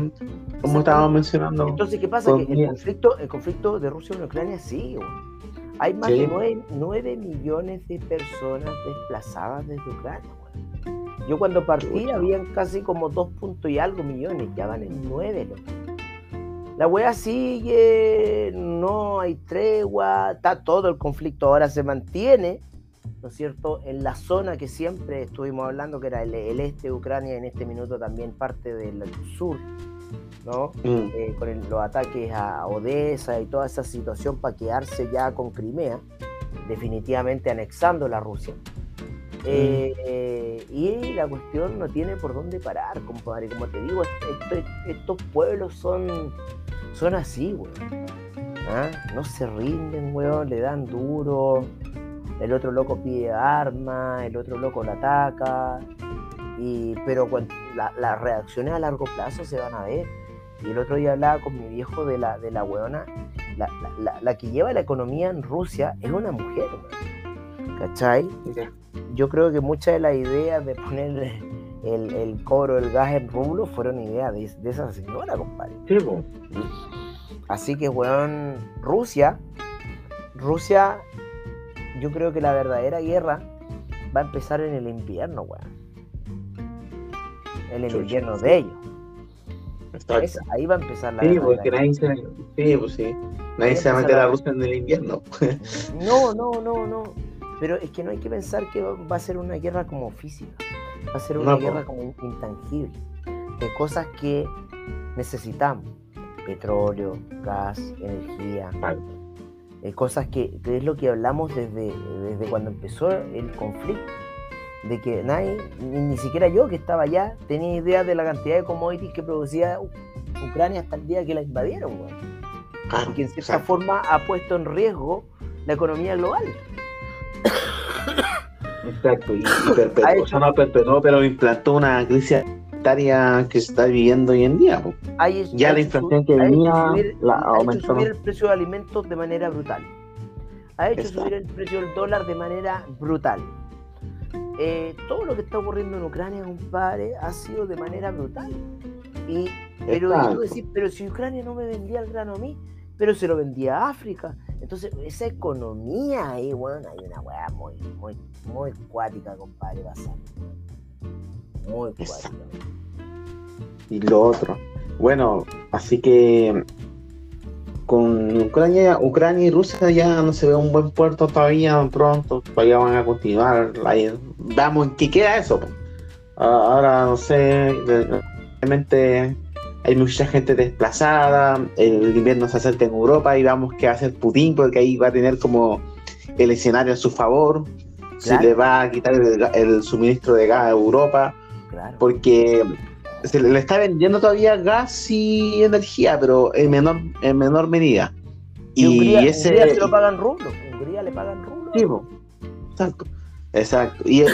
como estábamos mencionando. Entonces, ¿qué pasa? Que el conflicto, el conflicto de Rusia con Ucrania sigue. weón. Hay más Sí. de 9, millones de personas desplazadas desde Ucrania. weón. Yo cuando partí Chucha. habían casi como 2 puntos y algo millones, ya van en 9. La wea sigue, no hay tregua, está todo el conflicto ahora se mantiene, ¿no es cierto? En la zona que siempre estuvimos hablando, que era el, el este de Ucrania, en este minuto también parte del sur, ¿no? Mm, eh, con el- los ataques a Odessa y toda esa situación para quedarse ya con Crimea, definitivamente anexando la Rusia. Eh, y la cuestión no tiene por dónde parar, compadre. Como te digo, est- esto- estos pueblos son, son así, weón. ¿Ah? No se rinden, weón, le dan duro. El otro loco pide armas, el otro loco lo ataca. Y, pero la- las reacciones a largo plazo se van a ver. Y el otro día hablaba con mi viejo de la, de la weona. La, la- la- la que lleva la economía en Rusia es una mujer, weón. ¿Cachai? Yo creo que muchas de las ideas de poner el, el cobro del gas en rublo fueron ideas de, de esa señora, compadre. Sí, pues. Así que, weón, Rusia, Rusia, yo creo que la verdadera guerra va a empezar en el invierno, weón. En el Chucha, invierno de ellos. Es- ahí va a empezar la Sí, guerra. porque nadie se, sí, pues sí. Nadie se va a meter a Rusia en el invierno. No, no, no, no. Pero es que no hay que pensar que va a ser una guerra como física. Va a ser una No, guerra como intangible. De cosas que necesitamos. Petróleo, gas, energía. Vale. eh, cosas que, que es lo que hablamos desde, desde cuando empezó el conflicto. De que nadie, ni, ni siquiera yo que estaba allá, tenía idea de la cantidad de commodities que producía Ucrania hasta el día que la invadieron. weón. Claro, Y que en cierta exacto. forma ha puesto en riesgo la economía global. Exacto, y, y perpetuó, Ha hecho- o sea, no perpetuó, pero implantó una crisis sanitaria que se está viviendo hoy en día. Ya la inflación que venía subir- la ha hecho aumentó. subir el precio de alimentos de manera brutal. Ha hecho Exacto. subir el precio del dólar de manera brutal. Eh, todo lo que está ocurriendo en Ucrania, compadre, ha sido de manera brutal. Y, pero, y Exacto. tú decís, pero si Ucrania no me vendía el grano a mí, pero se lo vendía a África. Entonces, esa economía ahí, bueno, hay una weá muy, muy, muy cuática, compadre, pasando. Muy cuática. Y lo otro. Bueno, así que con Ucrania, Ucrania y Rusia ya no se ve un buen puerto todavía pronto, todavía van a continuar. Ahí, Veamos en qué queda eso. Ah, Ahora no sé, realmente hay mucha gente desplazada, el invierno se acerca en Europa y vamos qué va a hacer Putin porque ahí va a tener como el escenario a su favor, se le va a quitar el, suministro de gas a Europa Claro. porque se le está vendiendo todavía gas y energía, pero en menor, en menor medida. Y, Y, Hungría, ese. Hungría se lo pagan rublos. Hungría le pagan rublos. Sí, po. exacto. Exacto. Y, y,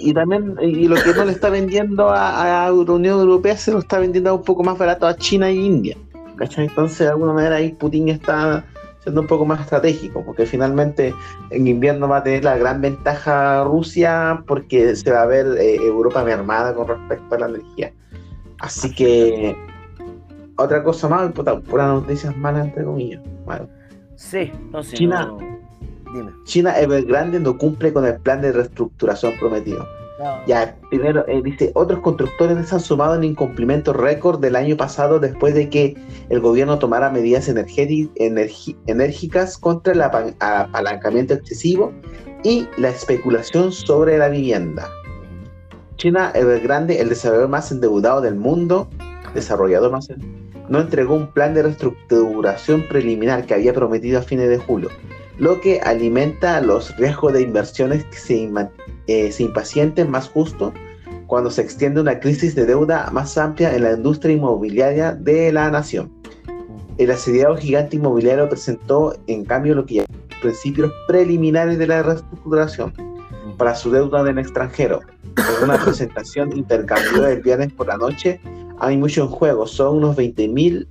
y también, y lo que no le está vendiendo a, a la Unión Europea se lo está vendiendo un poco más barato a China y India. ¿Cachai? Entonces, de alguna manera, ahí Putin está siendo un poco más estratégico, porque finalmente en invierno va a tener la gran ventaja Rusia, porque se va a ver eh, Europa mermada con respecto a la energía. Así que, otra cosa más, puras noticias malas, entre comillas. Bueno, Sí, no sé. China. no- Dime. China Evergrande no cumple con el plan de reestructuración prometido. Ya, primero eh, dice, otros constructores se han sumado en incumplimiento récord del año pasado después de que el gobierno tomara medidas enérgicas contra el apalancamiento excesivo y la especulación sobre la vivienda. China Evergrande, el desarrollador más endeudado del mundo, desarrollador más no entregó un plan de reestructuración preliminar que había prometido a fines de julio, lo que alimenta los riesgos de inversiones que se, eh, impacienten más justo cuando se extiende una crisis de deuda más amplia en la industria inmobiliaria de la nación. El asediado gigante inmobiliario presentó, en cambio, lo que llaman principios preliminares de la reestructuración para su deuda en extranjero. En una presentación intercambiada el viernes por la noche, hay mucho en juego. Son unos 20 mil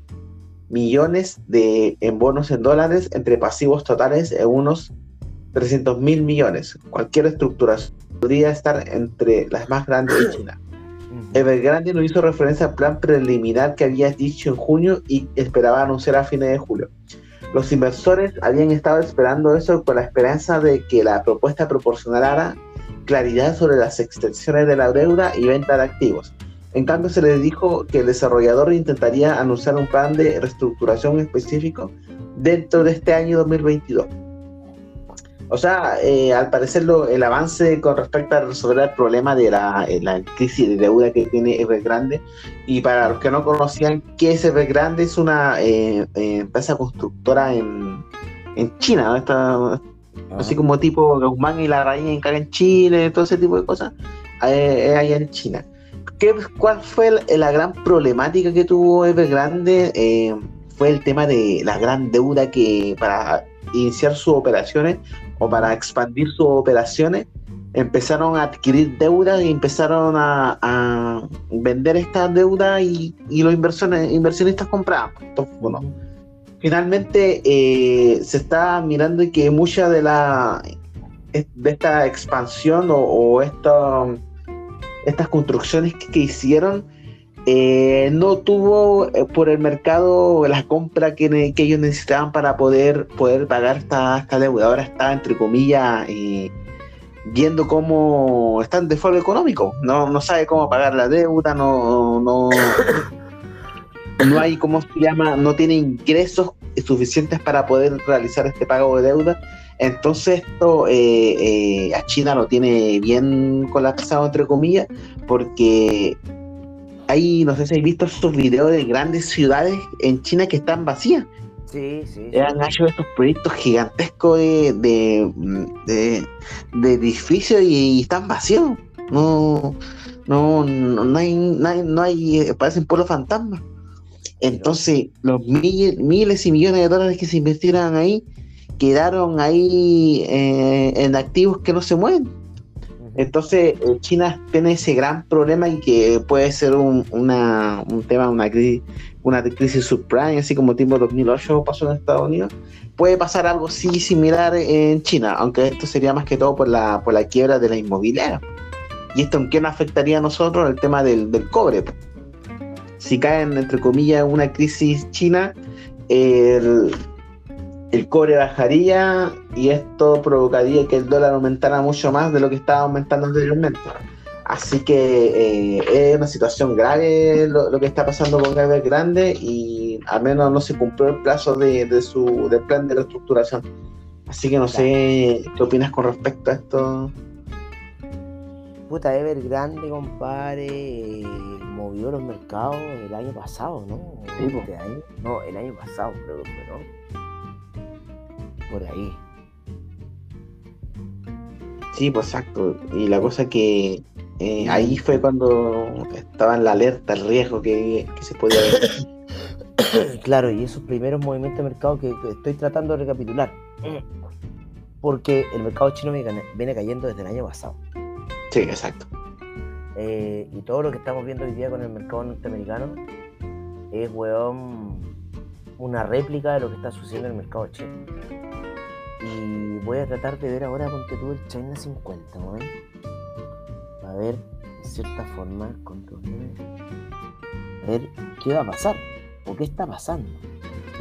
millones de, en bonos en dólares entre pasivos totales en unos 300 mil millones. Cualquier estructuración podría estar entre las más grandes de China. Evergrande no hizo referencia al plan preliminar que había dicho en junio y esperaba anunciar a fines de julio. Los inversores habían estado esperando eso con la esperanza de que la propuesta proporcionara claridad sobre las extensiones de la deuda y venta de activos. En cambio, se les dijo que el desarrollador intentaría anunciar un plan de reestructuración específico dentro de este año 2022. O sea, eh, al parecer el avance con respecto a resolver el problema de la, eh, crisis de deuda que tiene Evergrande, y para los que no conocían, ¿qué es Evergrande? Es una eh, empresa constructora en, China, Está, así como tipo Guzmán y la Raíz en Chile, todo ese tipo de cosas, es allá en China. ¿Qué, ¿Cuál fue la gran problemática que tuvo Evergrande? fue el tema de la gran deuda que para iniciar sus operaciones o para expandir sus operaciones, empezaron a adquirir deuda y empezaron a, vender estas deudas y, los inversionistas compraban. Entonces, bueno, finalmente eh, se está mirando que mucha de la de esta expansión o, estas construcciones que hicieron eh, no tuvo eh, por el mercado la compra que, ellos necesitaban para poder, poder pagar esta, esta deuda. Ahora está, entre comillas, eh, viendo cómo están de foro económico. No, no sabe cómo pagar la deuda, no, no, no hay, ¿cómo se llama? No tiene ingresos suficientes para poder realizar este pago de deuda. Entonces esto a China lo tiene bien colapsado, entre comillas, porque hay, no sé si habéis visto estos videos de grandes ciudades en China que están vacías. Sí, sí. Han hecho estos proyectos gigantescos de, de, edificios y, están vacíos. No, no, no, hay, no hay, parecen pueblos fantasmas. Entonces, los miles y millones de dólares que se invirtieron ahí quedaron ahí eh, en activos que no se mueven. Entonces, eh, China tiene ese gran problema y que puede ser un, una, un tema, una crisis, una crisis subprime, así como tipo 2008 pasó en Estados Unidos. Puede pasar algo sí similar en China, aunque esto sería más que todo por la, por la quiebra de la inmobiliaria. ¿Y esto en qué nos afectaría a nosotros? El tema del, del cobre. Si caen, entre comillas, una crisis china, el, el cobre bajaría y esto provocaría que el dólar aumentara mucho más de lo que estaba aumentando anteriormente. Así que eh, es una situación grave lo, que está pasando con Grande y al menos no se cumplió el plazo de, su del plan de reestructuración. Así que no sé qué opinas con respecto a esto. Puta, Evergrande, compadre, movió los mercados el año pasado, ¿no? Este año? No, el año pasado creo que fue, ¿no? Por ahí. Sí, pues exacto. Y la cosa que eh, ahí fue cuando estaba en la alerta, el riesgo que, se podía ver. claro, y esos primeros movimientos de mercado que, estoy tratando de recapitular. Porque el mercado chino viene cayendo desde el año pasado. Sí, exacto. Eh, y todo lo que estamos viendo hoy día con el mercado norteamericano es, weón, una réplica de lo que está sucediendo en el mercado chino. Y voy a tratar de ver ahora, ponte tú el China 50, ¿no? A ver, de cierta forma, A ver qué va a pasar. ¿O qué está pasando?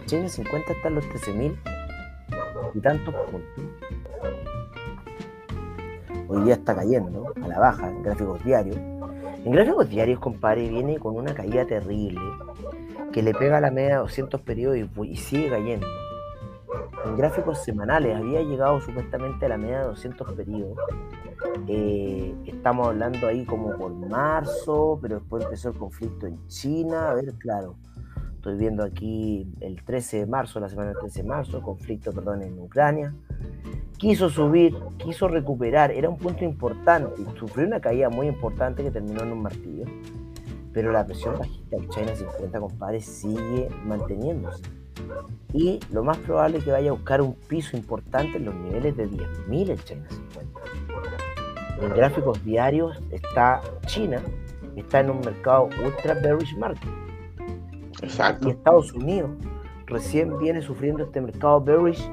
El China 50 está en los 13.000 y tantos puntos. hoy día está cayendo a la baja en gráficos diarios. En gráficos diarios, compadre, viene con una caída terrible que le pega la media de 200 periodos y, sigue cayendo. En gráficos semanales había llegado supuestamente a la media de 200 periodos. Eh, estamos hablando ahí como por marzo, pero después empezó el conflicto en China. A ver, claro, estoy viendo aquí el 13 de marzo, la semana del 13 de marzo, conflicto, perdón, en Ucrania. Quiso subir, quiso recuperar, era un punto importante, sufrió una caída muy importante que terminó en un martillo pero la presión bajista del China 50, compadre, sigue manteniéndose. Y lo más probable es que vaya a buscar un piso importante en los niveles de 10.000 el China 50. En gráficos diarios está China, está en un mercado ultra bearish market. Exacto. Y Estados Unidos recién viene sufriendo este mercado bearish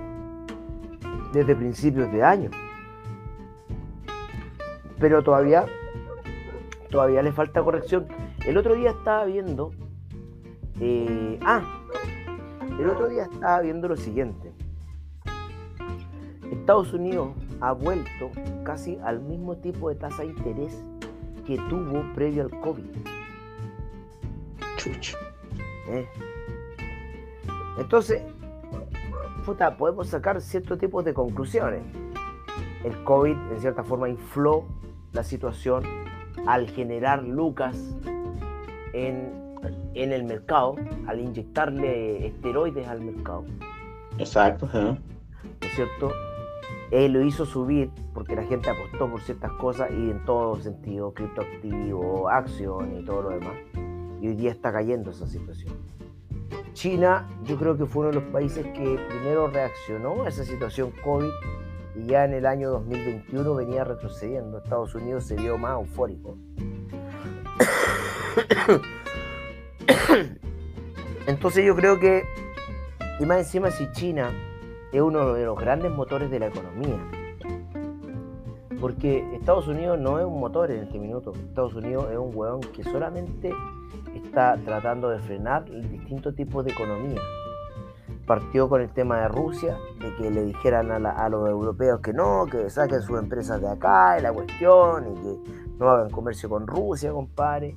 desde principios de año. Pero todavía, todavía le falta corrección el otro día estaba viendo. Eh, ah, el otro día estaba viendo lo siguiente. Estados Unidos ha vuelto casi al mismo tipo de tasa de interés que tuvo previo al COVID. Chucho. Eh. Entonces, puta, podemos sacar ciertos tipos de conclusiones. El COVID, en cierta forma, infló la situación al generar lucas en, el mercado, al inyectarle esteroides al mercado. Exacto. ¿No es cierto? Él lo hizo subir porque la gente apostó por ciertas cosas y en todo sentido, criptoactivo, acción y todo lo demás. Y hoy día está cayendo esa situación. China, yo creo que fue uno de los países que primero reaccionó a esa situación COVID y ya en el año 2021 venía retrocediendo. Estados Unidos se vio más eufórico. Entonces yo creo que, y más encima si China es uno de los grandes motores de la economía, porque Estados Unidos no es un motor en este minuto, Estados Unidos es un hueón que solamente está tratando de frenar distintos tipos de economía. Partió con el tema de Rusia, de que le dijeran a, los europeos que no, que saquen sus empresas de acá, de la cuestión, y que no hagan comercio con Rusia, compadre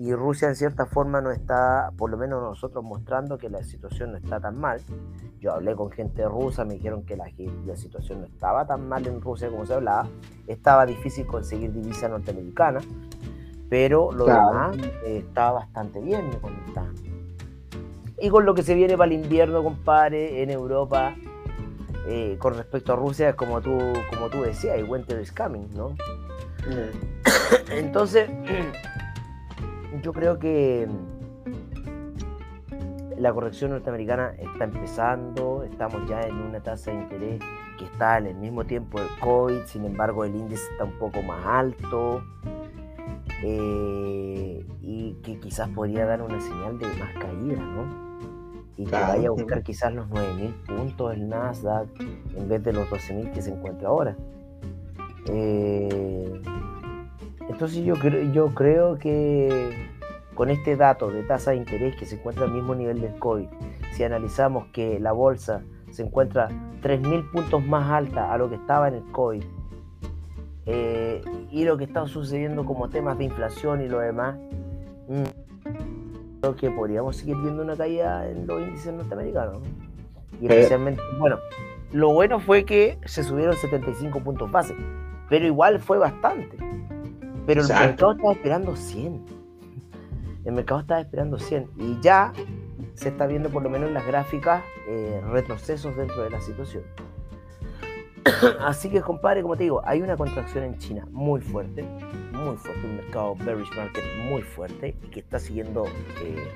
y Rusia en cierta forma no está, por lo menos nosotros mostrando que la situación no está tan mal. Yo hablé con gente rusa, me dijeron que la, la situación no estaba tan mal en Rusia como se hablaba, estaba difícil conseguir divisa norteamericana, pero lo demás eh, estaba bastante bien, me comentaban. Y con lo que se viene para el invierno, compadre, en Europa, eh, con respecto a Rusia, como tú, como tú decías, winter is coming, ¿no? Mm. Entonces, yo creo que la corrección norteamericana está empezando, estamos ya en una tasa de interés que está en el mismo tiempo del COVID, sin embargo el índice está un poco más alto eh, y que quizás podría dar una señal de más caída, ¿no? Y que vaya a buscar quizás los 9.000 puntos el Nasdaq en vez de los 12.000 que se encuentra ahora. Eh, entonces yo, yo creo que con este dato de tasa de interés que se encuentra al mismo nivel del COVID, si analizamos que la bolsa se encuentra 3.000 puntos más alta a lo que estaba en el COVID, eh, y lo que está sucediendo como temas de inflación y lo demás, mm, creo que podríamos seguir viendo una caída en los índices norteamericanos. Y especialmente, bueno, lo bueno fue que se subieron 75 puntos base, pero igual fue bastante. Pero el mercado estaba esperando 100. El mercado estaba esperando 100 y ya se está viendo por lo menos en las gráficas eh, retrocesos dentro de la situación. Así que, compadre, como te digo, hay una contracción en China muy fuerte, muy fuerte, un mercado bearish market muy fuerte y que está siguiendo eh,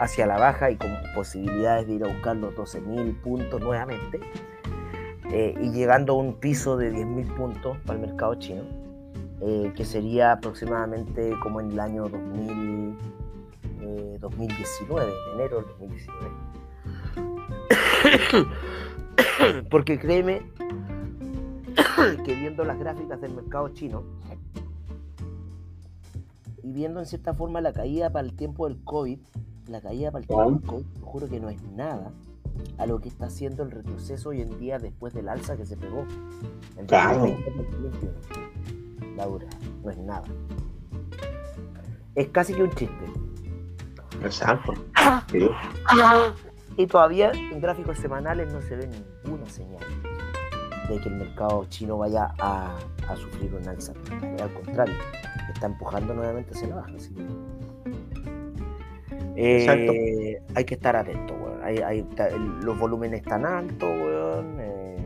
hacia la baja y con posibilidades de ir a buscar los 12.000 puntos nuevamente eh, y llegando a un piso de 10.000 puntos para el mercado chino que sería aproximadamente como en el año 2000, 2019, eh, enero del 2019. Porque créeme que viendo las gráficas del mercado chino y viendo en cierta forma la caída para el tiempo del COVID, la caída para el tiempo del COVID, juro que no es nada, a lo que está haciendo el retroceso hoy en día después del alza que se pegó. En Claro. 2021. Laura, no es nada. Es casi que un chiste. Exacto. Sí. Y todavía en gráficos semanales no se ve ninguna señal de que el mercado chino vaya a, a sufrir un alza. Al contrario, está empujando nuevamente hacia la baja. así que, eh, hay que estar atento, weón. Hay- hay- ta- el- los volúmenes están altos, weón. eh,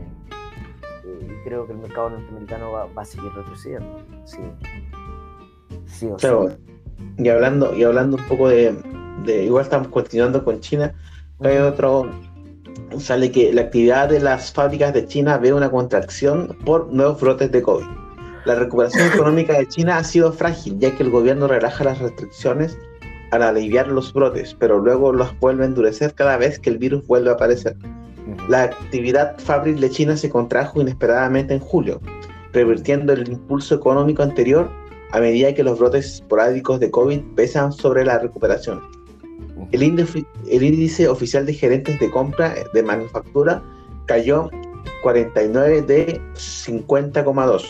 eh, creo que el mercado norteamericano va, va a seguir retrocediendo. Sí. Sí o sí. Pero, y hablando, y hablando un poco de, de- igual estamos continuando con China, hay otro, sale que la actividad de las fábricas de China ve una contracción por nuevos brotes de COVID. La recuperación económica de China ha sido frágil, ya que el gobierno relaja las restricciones al aliviar los brotes, pero luego los vuelve a endurecer cada vez que el virus vuelve a aparecer. La actividad fabril de China se contrajo inesperadamente en julio, revirtiendo el impulso económico anterior a medida que los brotes esporádicos de COVID pesan sobre la recuperación. El índice, oficial de gerentes de compra de manufactura cayó 49 de 50,2.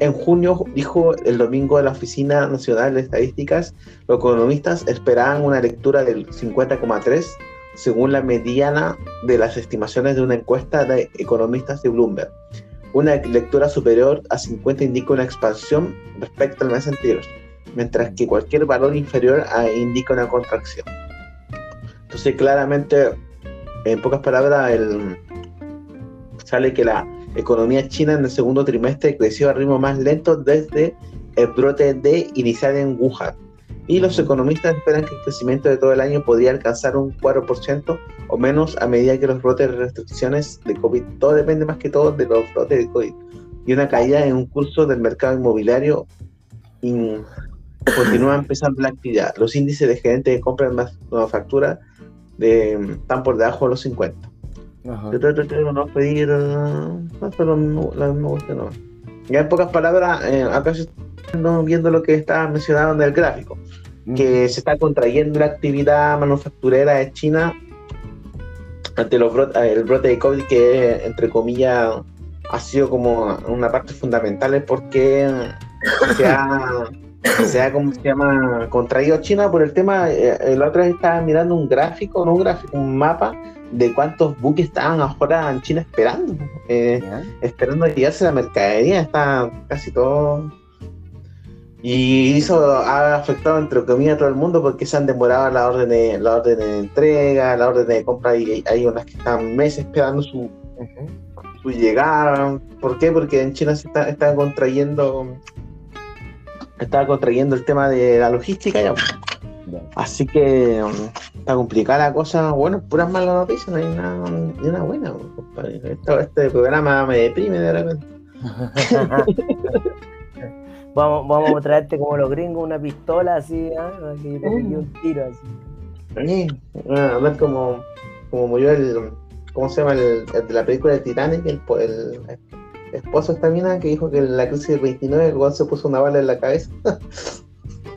En junio, dijo el domingo la Oficina Nacional de Estadísticas, los economistas esperaban una lectura del 50,3 según la mediana de las estimaciones de una encuesta de economistas de Bloomberg. Una lectura superior a 50 indica una expansión respecto al mes anterior, mientras que cualquier valor inferior indica una contracción. Entonces, claramente, en pocas palabras, el, sale que la economía china en el segundo trimestre creció a ritmo más lento desde el brote de inicial en Wuhan. Y los economistas esperan que el crecimiento de todo el año podría alcanzar un 4% o menos a medida que los brotes de restricciones de COVID, todo depende más que todo de los brotes de COVID, y una caída en un curso del mercado inmobiliario y continúa empezando la actividad. Los índices de gerentes de compra en mas- manufactura de, están por debajo de los 50. Ajá. Yo trato de no pedir no, pero no, la misma cuestión no. Ya en pocas palabras, eh, acá está viendo lo que está mencionado en el gráfico, que se está contrayendo la actividad manufacturera de China ante los brot- eh, el brote de COVID que, entre comillas, ha sido como una parte fundamental porque se ha, se ha, ¿cómo se llama?, contraído China por el tema, eh, la otra vez estaba mirando un gráfico, no un gráfico, un mapa de cuántos buques estaban ahora en China esperando, eh, esperando a llegarse la mercadería, está casi todo... Y eso ha afectado entre comillas a todo el mundo porque se han demorado la orden de, la orden de entrega, la orden de compra y hay, unas que están meses esperando su, su llegada. ¿Por qué? Porque en China se está, está contrayendo está contrayendo el tema de la logística ya. Ya. Así que um, está complicada la cosa. Bueno, puras malas noticias, no hay nada, ni una buena, compadre. Esto- este programa me deprime de repente. vamos, vamos a traerte como los gringos una pistola así, ¿ah? Para que te pegue un tiro así. Sí, bueno, hablar como, como murió el. ¿Cómo se llama? El, el de la película de Titanic, el, el esposo de esta mina que dijo que en la crisis del 29 el weón se puso una bala en la cabeza.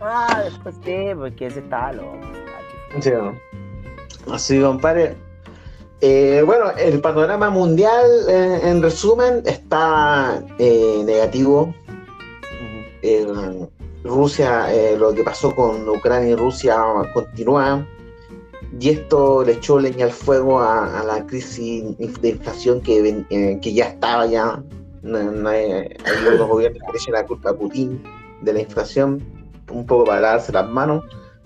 Ah, después sí, porque ese está loco. Sí, ¿no? Así, compadre. Eh, bueno, el panorama mundial, eh, en resumen, está eh, negativo. Rusia, lo que pasó con Ucrania y Rusia continúa. Y esto le echó leña al fuego a, a la crisis de inflación que, eh, que ya estaba ya. No- no hay, hay unos gobiernos que le echan la culpa a Putin de la inflación, un poco para lavarse las manos.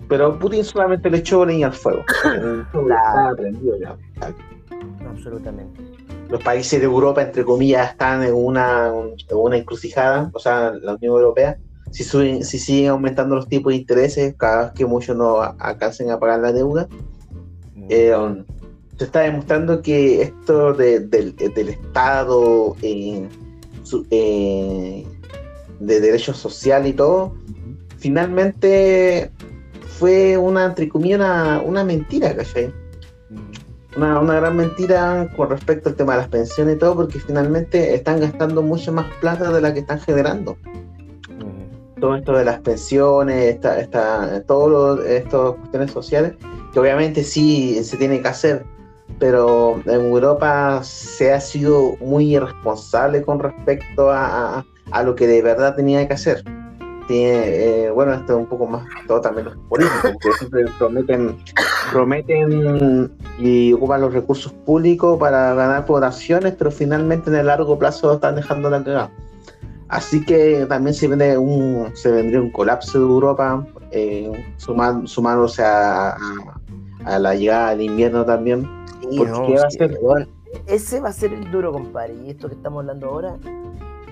Pero Putin solamente le echó leña al fuego. El fuego estaba prendido ya. Absolutamente. Los países de Europa, entre comillas, están en una, en una encrucijada, o sea, la Unión Europea. Si, suben- si siguen aumentando los tipos de intereses, cada vez que muchos no alcancen a pagar la deuda, eh, um, se está demostrando que esto de- del, del Estado, eh, su- eh, de derechos sociales y todo, finalmente fue una, entre comillas, una, una mentira, ¿cachai? Ujú. una, una gran mentira con respecto al tema de las pensiones y todo, porque finalmente están gastando mucho más plata de la que están generando. Ujú. Todo esto de las pensiones, esta, esta, todas estas cuestiones sociales, que obviamente sí se tiene que hacer, pero en Europa se ha sido muy irresponsable con respecto a, lo que de verdad tenía que hacer. Eh, bueno, esto es un poco más todo también los políticos, porque siempre prometen, prometen y ocupan los recursos públicos para ganar votaciones, pero finalmente en el largo plazo están dejando la cagada. Así que también se, un, se vendría un colapso de Europa, eh, sumándose a, a, la llegada del invierno también. Va a ser? ese va a ser el duro, compadre. Y esto que estamos hablando ahora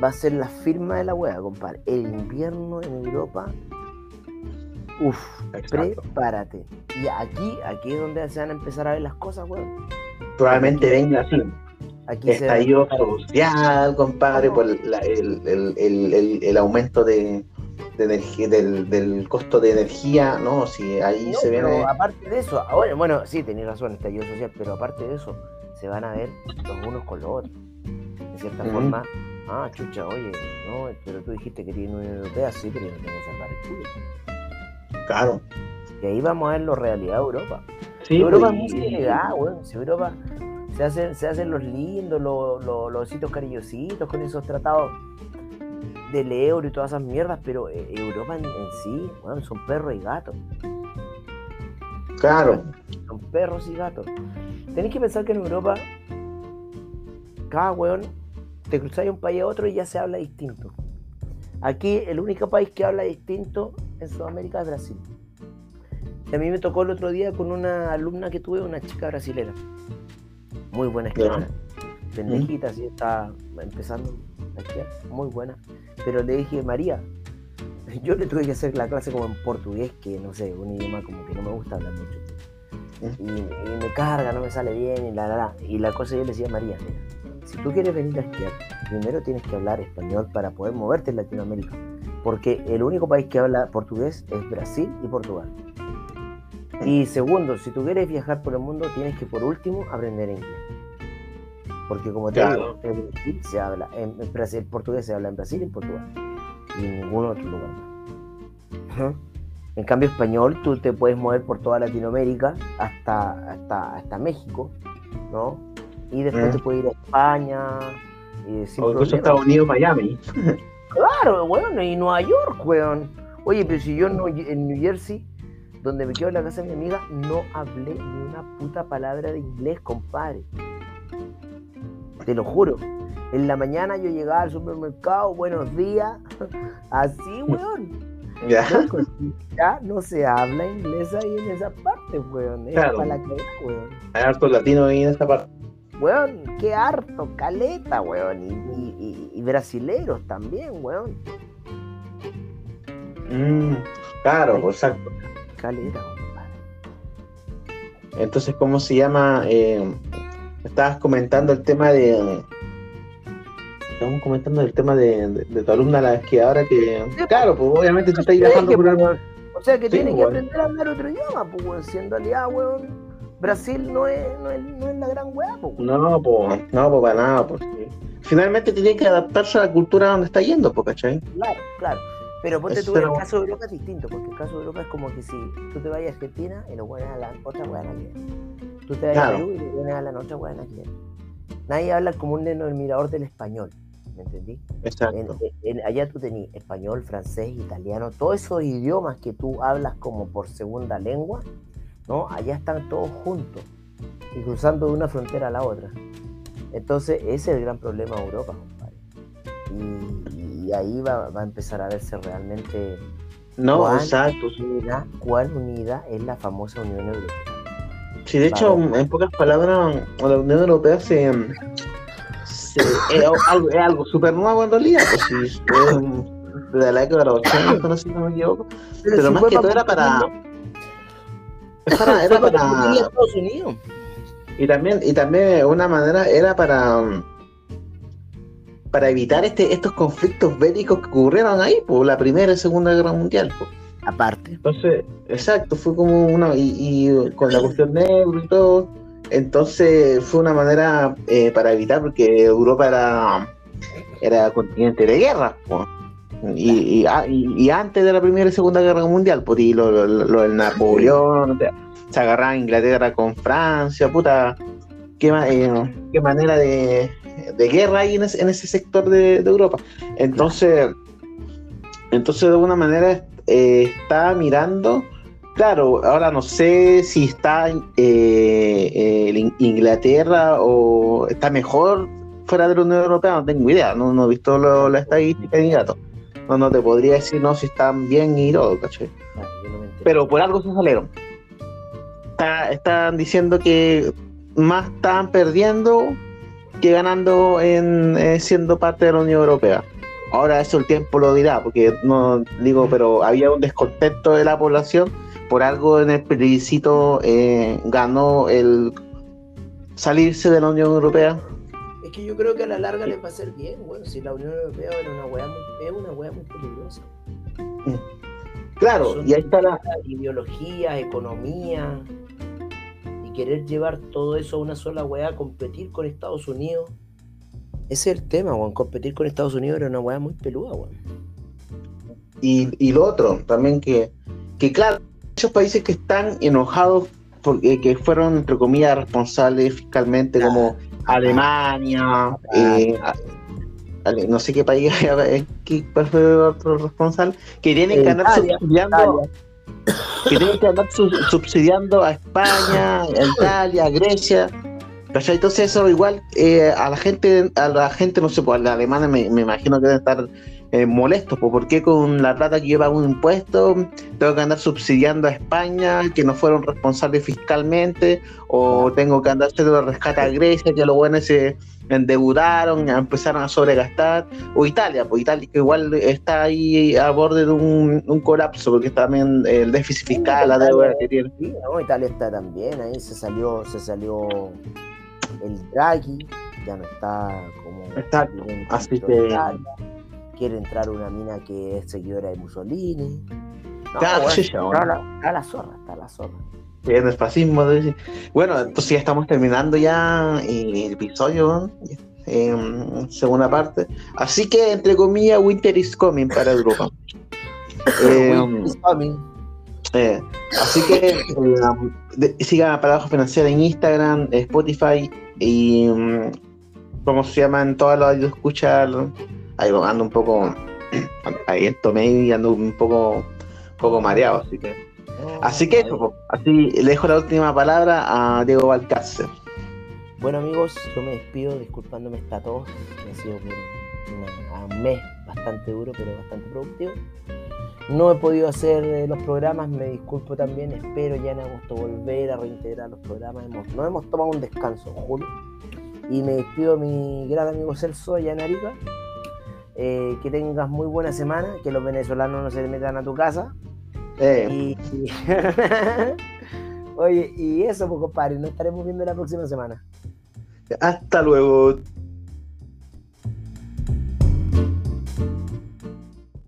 va a ser la firma de la hueá, compadre. El invierno en Europa. Uf, prepárate. Y aquí, aquí es donde se van a empezar a ver las cosas, weón. Probablemente venga así. Aquí Estallido social, compadre, por el, aumento de, energía, del, costo de energía, ¿no? Si ahí se viene. aparte de eso, bueno, sí, tenéis razón, estallido social, pero aparte de eso, se van a ver los unos con los otros. De cierta forma, ah, chucha, oye, no, pero tú dijiste que querías Unión Europea, sí, pero yo no tengo que salvar el tuyo. Claro. Y ahí vamos a ver la realidad de Europa. Sí, Europa pues, es muy weón. Si Europa se hacen, se hacen los lindos, los, los, los ositos cariñositos con esos tratados del euro y todas esas mierdas, pero eh, Europa en, sí, bueno, son perros y gatos. Claro. Son perros y gatos. Tenéis que pensar que en Europa, cada weón, te cruzáis de un país a otro y ya se habla distinto. Aquí el único país que habla distinto en Sudamérica es Brasil. Y a mí me tocó el otro día con una alumna que tuve, una chica brasilera. Muy buena escritora. Pendejita, así está empezando. Muy buena. Pero le dije, María, yo le tuve que hacer la clase como en portugués, que no sé, un idioma como que no me gusta hablar mucho. Y, me carga, no me sale bien, y la, la, la. Y la cosa yo le decía, María, si tú quieres venir a esquiar, primero tienes que hablar español para poder moverte en Latinoamérica. Porque el único país que habla portugués es Brasil y Portugal. Y segundo, si tú quieres viajar por el mundo, tienes que por último aprender inglés. Porque como te digo, en Brasil se habla, en Brasil, portugués se habla en Brasil y en Portugal. Y en ningún otro lugar más. En cambio, español, tú te puedes mover por toda Latinoamérica hasta, hasta, hasta México, ¿no? Y después te puedes ir a España. O incluso Estados Unidos, Miami. claro, weón, y Nueva York, weón. Oye, pero si yo en New Jersey donde me quedo en la casa de mi amiga, no hablé ni una puta palabra de inglés, compadre. Te lo juro. En la mañana yo llegaba al supermercado, buenos días, así, weón. Ya. ya no se habla inglés ahí en esa parte, weón. Es para la que weón. Hay harto latino ahí en esa parte. Weón, qué harto, caleta, weón. Y, brasileros también, weón. Mm, claro, exacto. Entonces, ¿cómo se llama? Eh, estabas comentando el tema de. Estamos comentando el tema de, tu alumna, la esquiadora, que. claro, pues obviamente tú estás viajando por el. O sea que tiene que aprender a hablar otro idioma, pues, si en realidad, weón, Brasil no es, no es, no es la gran weá, pues. No, pues, no, pues para nada, pues. Finalmente tiene que adaptarse a la cultura donde está yendo, pues, ¿cachai? Claro, claro. Pero ponte tú, el caso de Europa es distinto, porque el caso de Europa es como que si tú te vayas a Argentina y lo pones a la otra weá aquí. Tú te vayas a Perú y lo pones a la otra weá aquí. Nadie habla como un admirador del español, ¿me entendí? Exacto. allá tú tenías español, francés, italiano, todos esos idiomas que tú hablas como por segunda lengua, ¿no? Allá están todos juntos y cruzando de una frontera a la otra. Entonces, ese es el gran problema de Europa, compadre. Y, y ahí va, a empezar a verse realmente no, cuál exacto. Unida, cuál unida es la famosa Unión Europea. Sí, de hecho, en pocas palabras, la Unión Europea se, es, algo, es algo súper nuevo en realidad, pues sí, es de la década de los 80, no sé si no me equivoco, pero, más que todo era para... Era para, Estados Unidos. Y también, y también una manera era para para evitar este, estos conflictos bélicos que ocurrieron ahí, por la Primera y Segunda Guerra Mundial. Aparte. Entonces, exacto, fue como una. Y, con la cuestión negro y todo. Entonces, fue una manera eh, para evitar, porque Europa era, era continente de guerra. Y, y, antes de la Primera y Segunda Guerra Mundial, pues, lo, lo, del Napoleón, se agarraba Inglaterra con Francia, puta qué, qué manera de, guerra hay en ese, sector de, Europa. Entonces, entonces de alguna manera está mirando Claro, ahora no sé si está eh, Inglaterra o está mejor fuera de la Unión Europea, no tengo idea, no, he visto la estadística ni datos. No, no te podría decir no si están bien y todo, ¿cachai? Pero por algo se salieron. están diciendo que más están perdiendo que ganando en eh, siendo parte de la Unión Europea. Ahora eso el tiempo lo dirá, porque no digo, pero había un descontento de la población por algo en el plebiscito eh, ganó el salirse de la Unión Europea. Es que yo creo que a la larga les va a ser bien, bueno, si la Unión Europea es una hueá muy, es una muy peligrosa. Claro, y ahí está la ideología, economía, querer llevar todo eso a una sola hueá, competir con Estados Unidos. Ese es el tema, weón. Competir con Estados Unidos era una hueá muy peluda, weón. Y, y lo otro, también que, que claro, muchos países que están enojados porque que fueron, entre comillas, responsables fiscalmente, como Alemania, eh, no sé qué país, qué fue otro responsable, que tienen que andar subsidiando. Que tienen que andar subsidiando a España, a Italia, a Grecia. Entonces eso igual eh, a la gente, a la gente, no sé, pues a la alemana me imagino que deben estar eh, molesto, ¿por qué con la plata que lleva un impuesto tengo que andar subsidiando a España, que no fueron responsables fiscalmente, o tengo que andar haciendo rescate a Grecia, que los buenos se endeudaron, empezaron a sobregastar, o Italia, pues Italia que igual está ahí a borde de un, colapso, porque también el déficit fiscal, la deuda que tiene. Italia está también, ahí se salió, se salió el Draghi, ya no está como... Exacto, así que quiere entrar una mina que es seguidora de Mussolini. está, la, zorra, está la zorra. Bien, el fascismo. Bueno, entonces ya estamos terminando ya el episodio, en segunda parte. Así que, entre comillas, Winter is coming para Europa. Winter is coming. Eh, así que eh, sigan a Paradoja Financiera en Instagram, Spotify y mm, ¿cómo se llaman todas las escuchar ahí ando un poco, ahí tomé y ando un poco, poco mareado, así que. así que eso, así le dejo la última palabra a Diego Balcácer. Bueno amigos, yo me despido disculpándome esta tos, ha sido un mes bastante duro pero bastante productivo. No he podido hacer eh, los programas, me disculpo también, espero ya en agosto volver a reintegrar los programas. Hemos, nos hemos tomado un descanso en julio. Y me despido a mi gran amigo Celso allá en Arica, eh, que tengas muy buena semana, que los venezolanos no se metan a tu casa. Eh. Oye, y eso, pues compadre, nos estaremos viendo la próxima semana. Hasta luego.